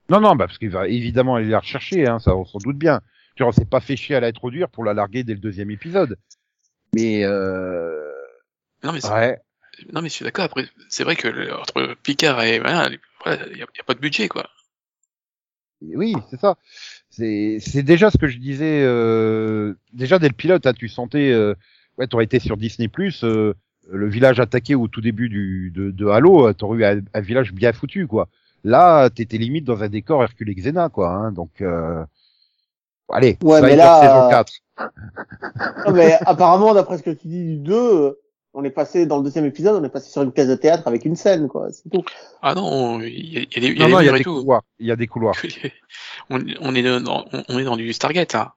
Non, non, bah, parce qu'il va évidemment aller la rechercher, hein, ça, on s'en doute bien. Tu on s'est pas fait chier à la introduire pour la larguer dès le deuxième épisode. Mais, euh... Non, mais c'est- ouais. non, mais je suis d'accord. Après, c'est vrai que le- entre Picard et voilà, il y a, pas de budget, quoi. Oui, c'est ça. C'est, déjà ce que je disais. Euh... Déjà dès le pilote, hein, tu sentais, euh... ouais, t'aurais été sur Disney Plus, euh... le village attaqué au tout début du de, de Halo, euh, t'aurais eu un, un village bien foutu, quoi. Là, t'étais limite dans un décor Hercule Xena, quoi. Hein, donc, euh... allez, Ouais, mais là, saison euh, 4. Non, mais apparemment, d'après ce que tu dis du 2, euh, on est passé, dans le deuxième épisode, on est passé sur une pièce de théâtre avec une scène, quoi. C'est tout. Ah non, il y a, il y a des, y a non, y a couloirs. Il y a des couloirs. on, on est dans, on, on est dans du Stargate, hein.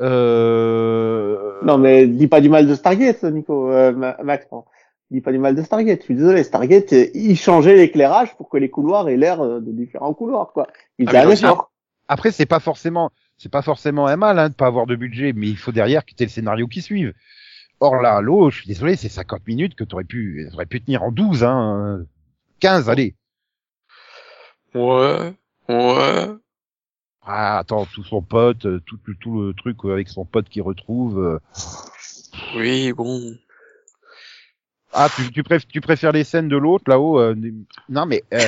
Euh... Non, mais dis pas du mal de Stargate, Nico, euh, Ma- Max. non. Dis pas du mal de Stargate. Je suis désolé, Stargate, euh, il changeait l'éclairage pour que les couloirs aient l'air euh, de différents couloirs, quoi. Il Ah, un effort. Après, c'est pas forcément, c'est pas forcément un mal hein, de pas avoir de budget, mais il faut derrière que t'aies le scénario qui suive. Or là, Halo, je suis désolé, c'est 50 minutes que t'aurais pu, t'aurais pu tenir en 12, hein, 15, allez. Ouais, ouais. Ah, attends, tout son pote, euh, tout, tout, tout le truc euh, avec son pote qui retrouve. euh. Oui, bon. Ah, tu, tu, préf- tu préfères les scènes de l'autre là-haut euh, Non, mais euh,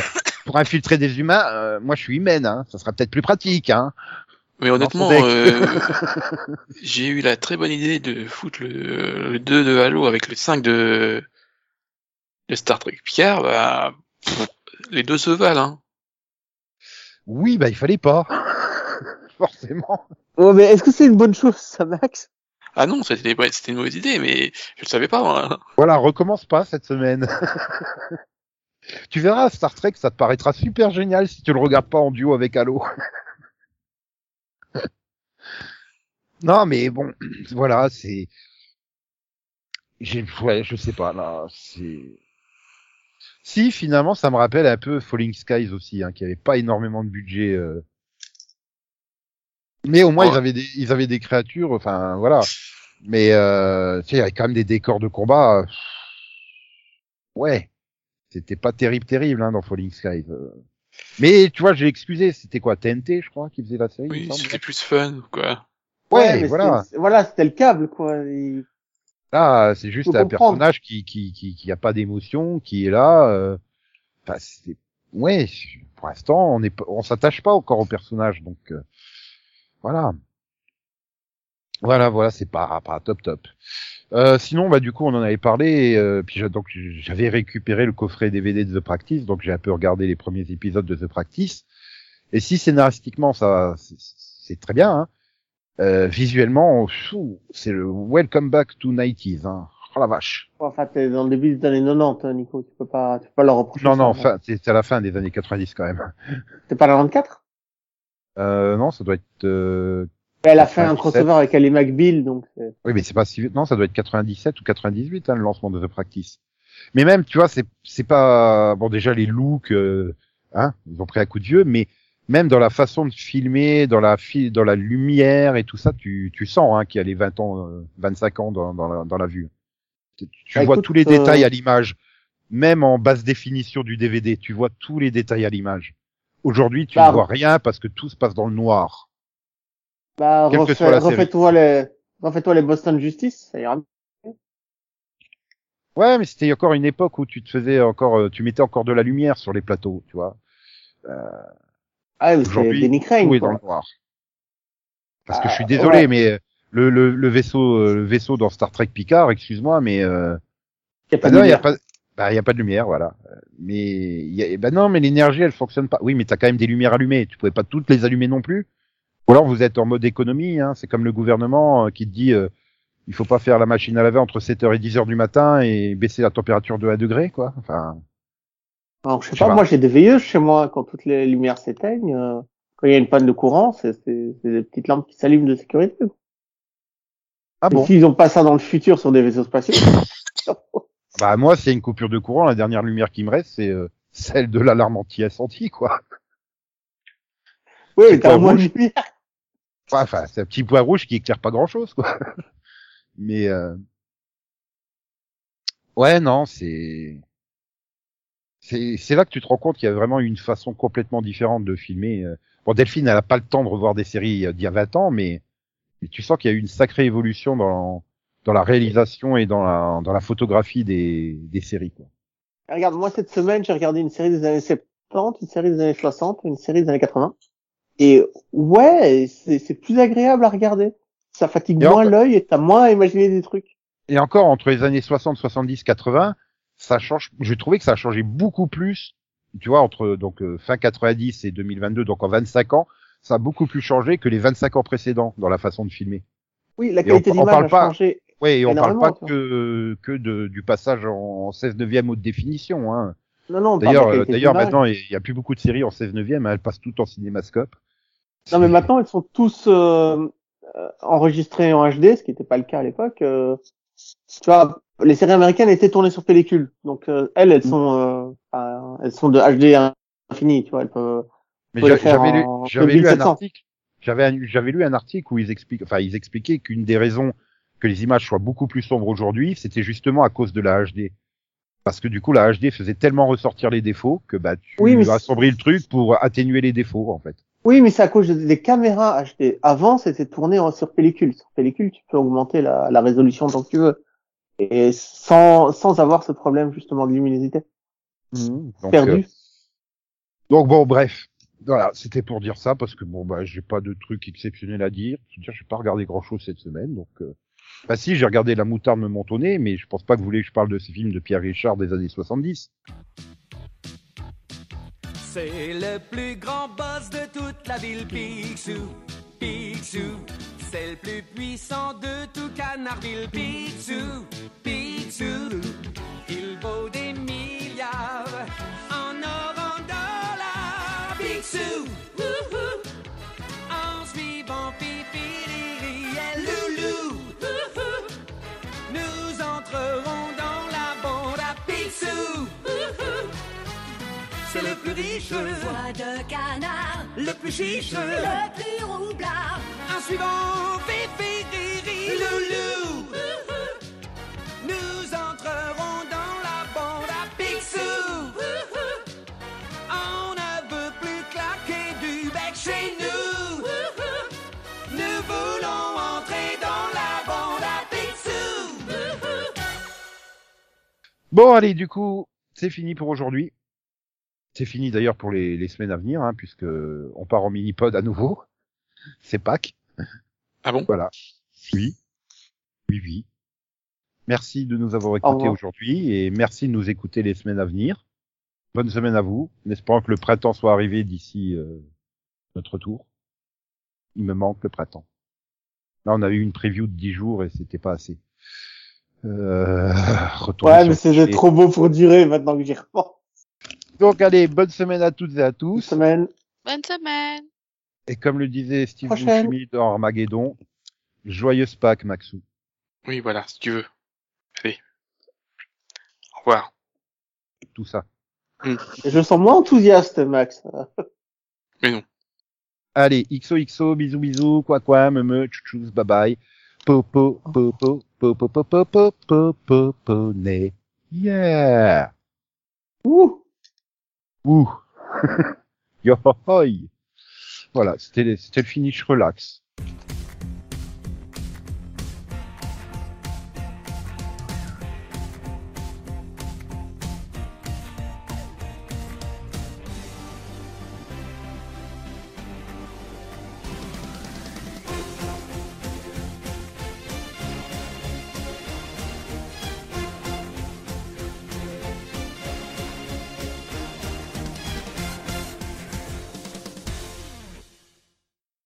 pour infiltrer des humains, euh, moi je suis humaine, hein, ça sera peut-être plus pratique, hein. Mais honnêtement, euh, j'ai eu la très bonne idée de foutre le, le 2 de Halo avec le 5 de, de Star Trek Picard, bah, pff, les deux se valent, hein. Oui, bah il fallait pas. Forcément. Oh, mais est-ce que c'est une bonne chose, ça, Max? Ah non, c'était une mauvaise idée, mais je le savais pas, moi. Voilà, recommence pas cette semaine. tu verras, Star Trek, ça te paraîtra super génial si tu le regardes pas en duo avec Halo. non, mais bon, voilà, c'est... J'ai, ouais, je sais pas, là, c'est... Si, finalement, ça me rappelle un peu Falling Skies aussi, hein, qui avait pas énormément de budget. euh. Mais au moins, ils avaient des, ils avaient des créatures, enfin, voilà. Mais, euh, tu sais, il y avait quand même des décors de combat. euh, Ouais. C'était pas terrible, terrible, hein, dans Falling Skies. euh. Mais, tu vois, j'ai excusé, c'était quoi, TNT, je crois, qui faisait la série? Oui, c'était plus fun, quoi. Ouais, voilà. Voilà, c'était le câble, quoi. Il- Là, c'est juste un comprendre. personnage qui, qui, qui, qui a pas d'émotion, qui est là, euh, enfin, c'est, ouais, pour l'instant, on est, pas- on s'attache pas encore au personnage, donc, euh, voilà. Voilà, voilà, c'est pas, pas top top. Euh, sinon, bah, du coup, on en avait parlé, euh, puis donc, j'avais récupéré le coffret DVD de The Practice, donc j'ai un peu regardé les premiers épisodes de The Practice. Et si scénaristiquement, ça, c'est- très bien, hein, euh, visuellement, pfou, c'est le welcome back to 90s. Hein. Oh la vache. Enfin, t'es dans le début des années 90, hein, Nico. Tu peux pas, tu peux pas leur reprocher. Non, ça, non, enfin, c'est à la fin des années 90 quand même. T'es pas la 94 Euh, non, ça doit être. Euh, Elle a fait un 97. crossover avec Ali McBeal, donc c'est- Oui, mais c'est pas si. Non, ça doit être 97 ou 98 hein, le lancement de The Practice. Mais même, tu vois, c'est c'est pas bon. Déjà les looks, euh, hein, ils ont pris un coup de vieux, mais même dans la façon de filmer, dans la fi- dans la lumière et tout ça, tu tu sens hein, qu'il y a les 20 ans, euh, 25 ans dans dans la, dans la vue. Tu, tu Bah, vois écoute, tous les euh, détails à l'image, même en basse définition du DVD, tu vois tous les détails à l'image. Aujourd'hui, tu Bah, ne vois rien parce que tout se passe dans le noir. Bah, refais, refais-toi les, refais-toi les Boston Justice, ça ira. Ouais, mais c'était encore une époque où tu te faisais encore, euh, tu mettais encore de la lumière sur les plateaux, tu vois. Ah, mais c'est Aujourd'hui, Crane, Tout est quoi. dans le noir. Parce que Ah, je suis désolé, ouais. mais euh, le, le, le vaisseau, euh, le vaisseau dans Star Trek Picard, excuse-moi, mais euh, Y a pas bah de non, il y a lumière. pas, bah, y a pas de lumière, voilà. Euh, Mais y a, bah non, mais l'énergie, elle fonctionne pas. Oui, mais t'as quand même des lumières allumées. Tu pouvais pas toutes les allumer non plus. Ou alors vous êtes en mode économie. Hein. C'est comme le gouvernement euh, qui dit, euh, il faut pas faire la machine à laver entre 7h et 10h du matin et baisser la température de 1 degré, quoi. Enfin. Alors, je sais Je sais pas, pas. moi j'ai des veilleuses chez moi quand toutes les lumières s'éteignent. euh, quand il y a une panne de courant, c'est c'est- c'est des petites lampes qui s'allument de sécurité. Ah bon? s'ils ont pas ça dans le futur sur des vaisseaux spatiaux. Bah moi, s'il y a une coupure de courant, la dernière lumière qui me reste, c'est euh, celle de l'alarme anti-incendie, quoi. oui, C'est t'as au moins une lumière. Enfin, c'est un petit point rouge qui éclaire pas grand-chose, quoi. Mais euh... ouais, non, c'est c'est c'est là que tu te rends compte qu'il y a vraiment une façon complètement différente de filmer. euh. Bon, Delphine, elle a pas le temps de revoir des séries euh, d'il y a 20 ans, mais, mais tu sens qu'il y a eu une sacrée évolution dans dans la réalisation et dans la dans la photographie des des séries, quoi. Regarde, moi cette semaine, j'ai regardé une série des années 70, une série des années 60, une série des années 80. Et ouais, c'est plus agréable à regarder. Ça fatigue Et moins l'œil et t'as moins à imaginer des trucs. Et encore entre les années 60, 70, 80, ça change. J'ai trouvé que ça a changé beaucoup plus. Tu vois, entre donc euh, fin 90 et 2022, donc en 25 ans, ça a beaucoup plus changé que les 25 ans précédents dans la façon de filmer. Oui, la qualité d'image a pas- changé. Ouais, et on parle pas que que de, du passage en 16 neuvième haute définition. Hein. Non, non, D'ailleurs, euh, d'ailleurs maintenant, il y a plus beaucoup de séries en 16 neuvième, hein, elles passent toutes en cinémascope. Non, mais maintenant, ils sont tous euh, euh, enregistrés en HD, ce qui n'était pas le cas à l'époque. euh. tu vois, les séries américaines étaient tournées sur pellicule, donc euh, elles, elles sont, euh, elles sont de HD infini, tu vois, elles peuvent. Mais j'avais lu, j'avais lu un 2700. article, j'avais j'avais lu un article où ils expliquent, enfin ils expliquaient qu'une des raisons que les images soient beaucoup plus sombres aujourd'hui, c'était justement à cause de la HD. Parce que du coup la HD faisait tellement ressortir les défauts que bah tu Oui, assombris le truc pour atténuer les défauts en fait. Oui, mais c'est à cause des caméras HD. Avant, c'était tourné en, sur pellicule. Sur pellicule, tu peux augmenter la, la résolution tant que tu veux. Et sans, sans avoir ce problème, justement, de luminosité. Donc, euh, Perdu. donc bon bref. Voilà, c'était pour dire ça parce que bon bah j'ai pas de truc exceptionnel à dire. Je veux dire, j'ai pas regardé grand chose cette semaine donc. Euh... Bah si, j'ai regardé La moutarde me montonner, mais je pense pas que vous voulez que je parle de ces films de Pierre Richard des années 70. C'est le plus grand boss de toute la ville Picsou. Picsou, c'est le plus puissant de tout Canardville. Picsou, Picsou, il vaut des milliards en or, en dollars. Picsou, en suivant Pipiriri riche, Voix de canard, le plus chiche, le plus roublard. en suivant Fifi, Riri, Loulou. Nous entrerons dans la bande à Picsou. On ne veut plus claquer du bec chez nous. Nous voulons entrer dans la bande à Picsou. Bon, allez, du coup, c'est fini pour aujourd'hui. C'est fini d'ailleurs pour les, les semaines à venir, hein, puisque on part en mini-pod à nouveau. C'est Pâques. Ah bon? Voilà. Oui. Oui, oui. Merci de nous avoir écoutés aujourd'hui et merci de nous écouter les semaines à venir. Bonne semaine à vous, en espérant que le printemps soit arrivé d'ici euh, notre retour. Il me manque le printemps. Là, on a eu une preview de 10 jours et c'était pas assez. Euh, Ouais, mais c'était trop beau pour durer maintenant que j'y repense. Donc allez, bonne semaine à toutes et à tous. semaine. Bonne semaine. Et comme le disait Steve. Buscemi dans Armageddon, joyeuse Pâques, Maxou. Oui, voilà, si tu veux. Allez. Au revoir. Tout ça. Je sens moins enthousiaste, Max. Mais non. Allez, XOXO, bisous bisous, quoi quoi, me me, tchous bye bye. Popo, popo, popo, popo, popo, popo, poney. Yeah! Ouh. Ouh! Yo! Voilà, c'était c'était le finish relax.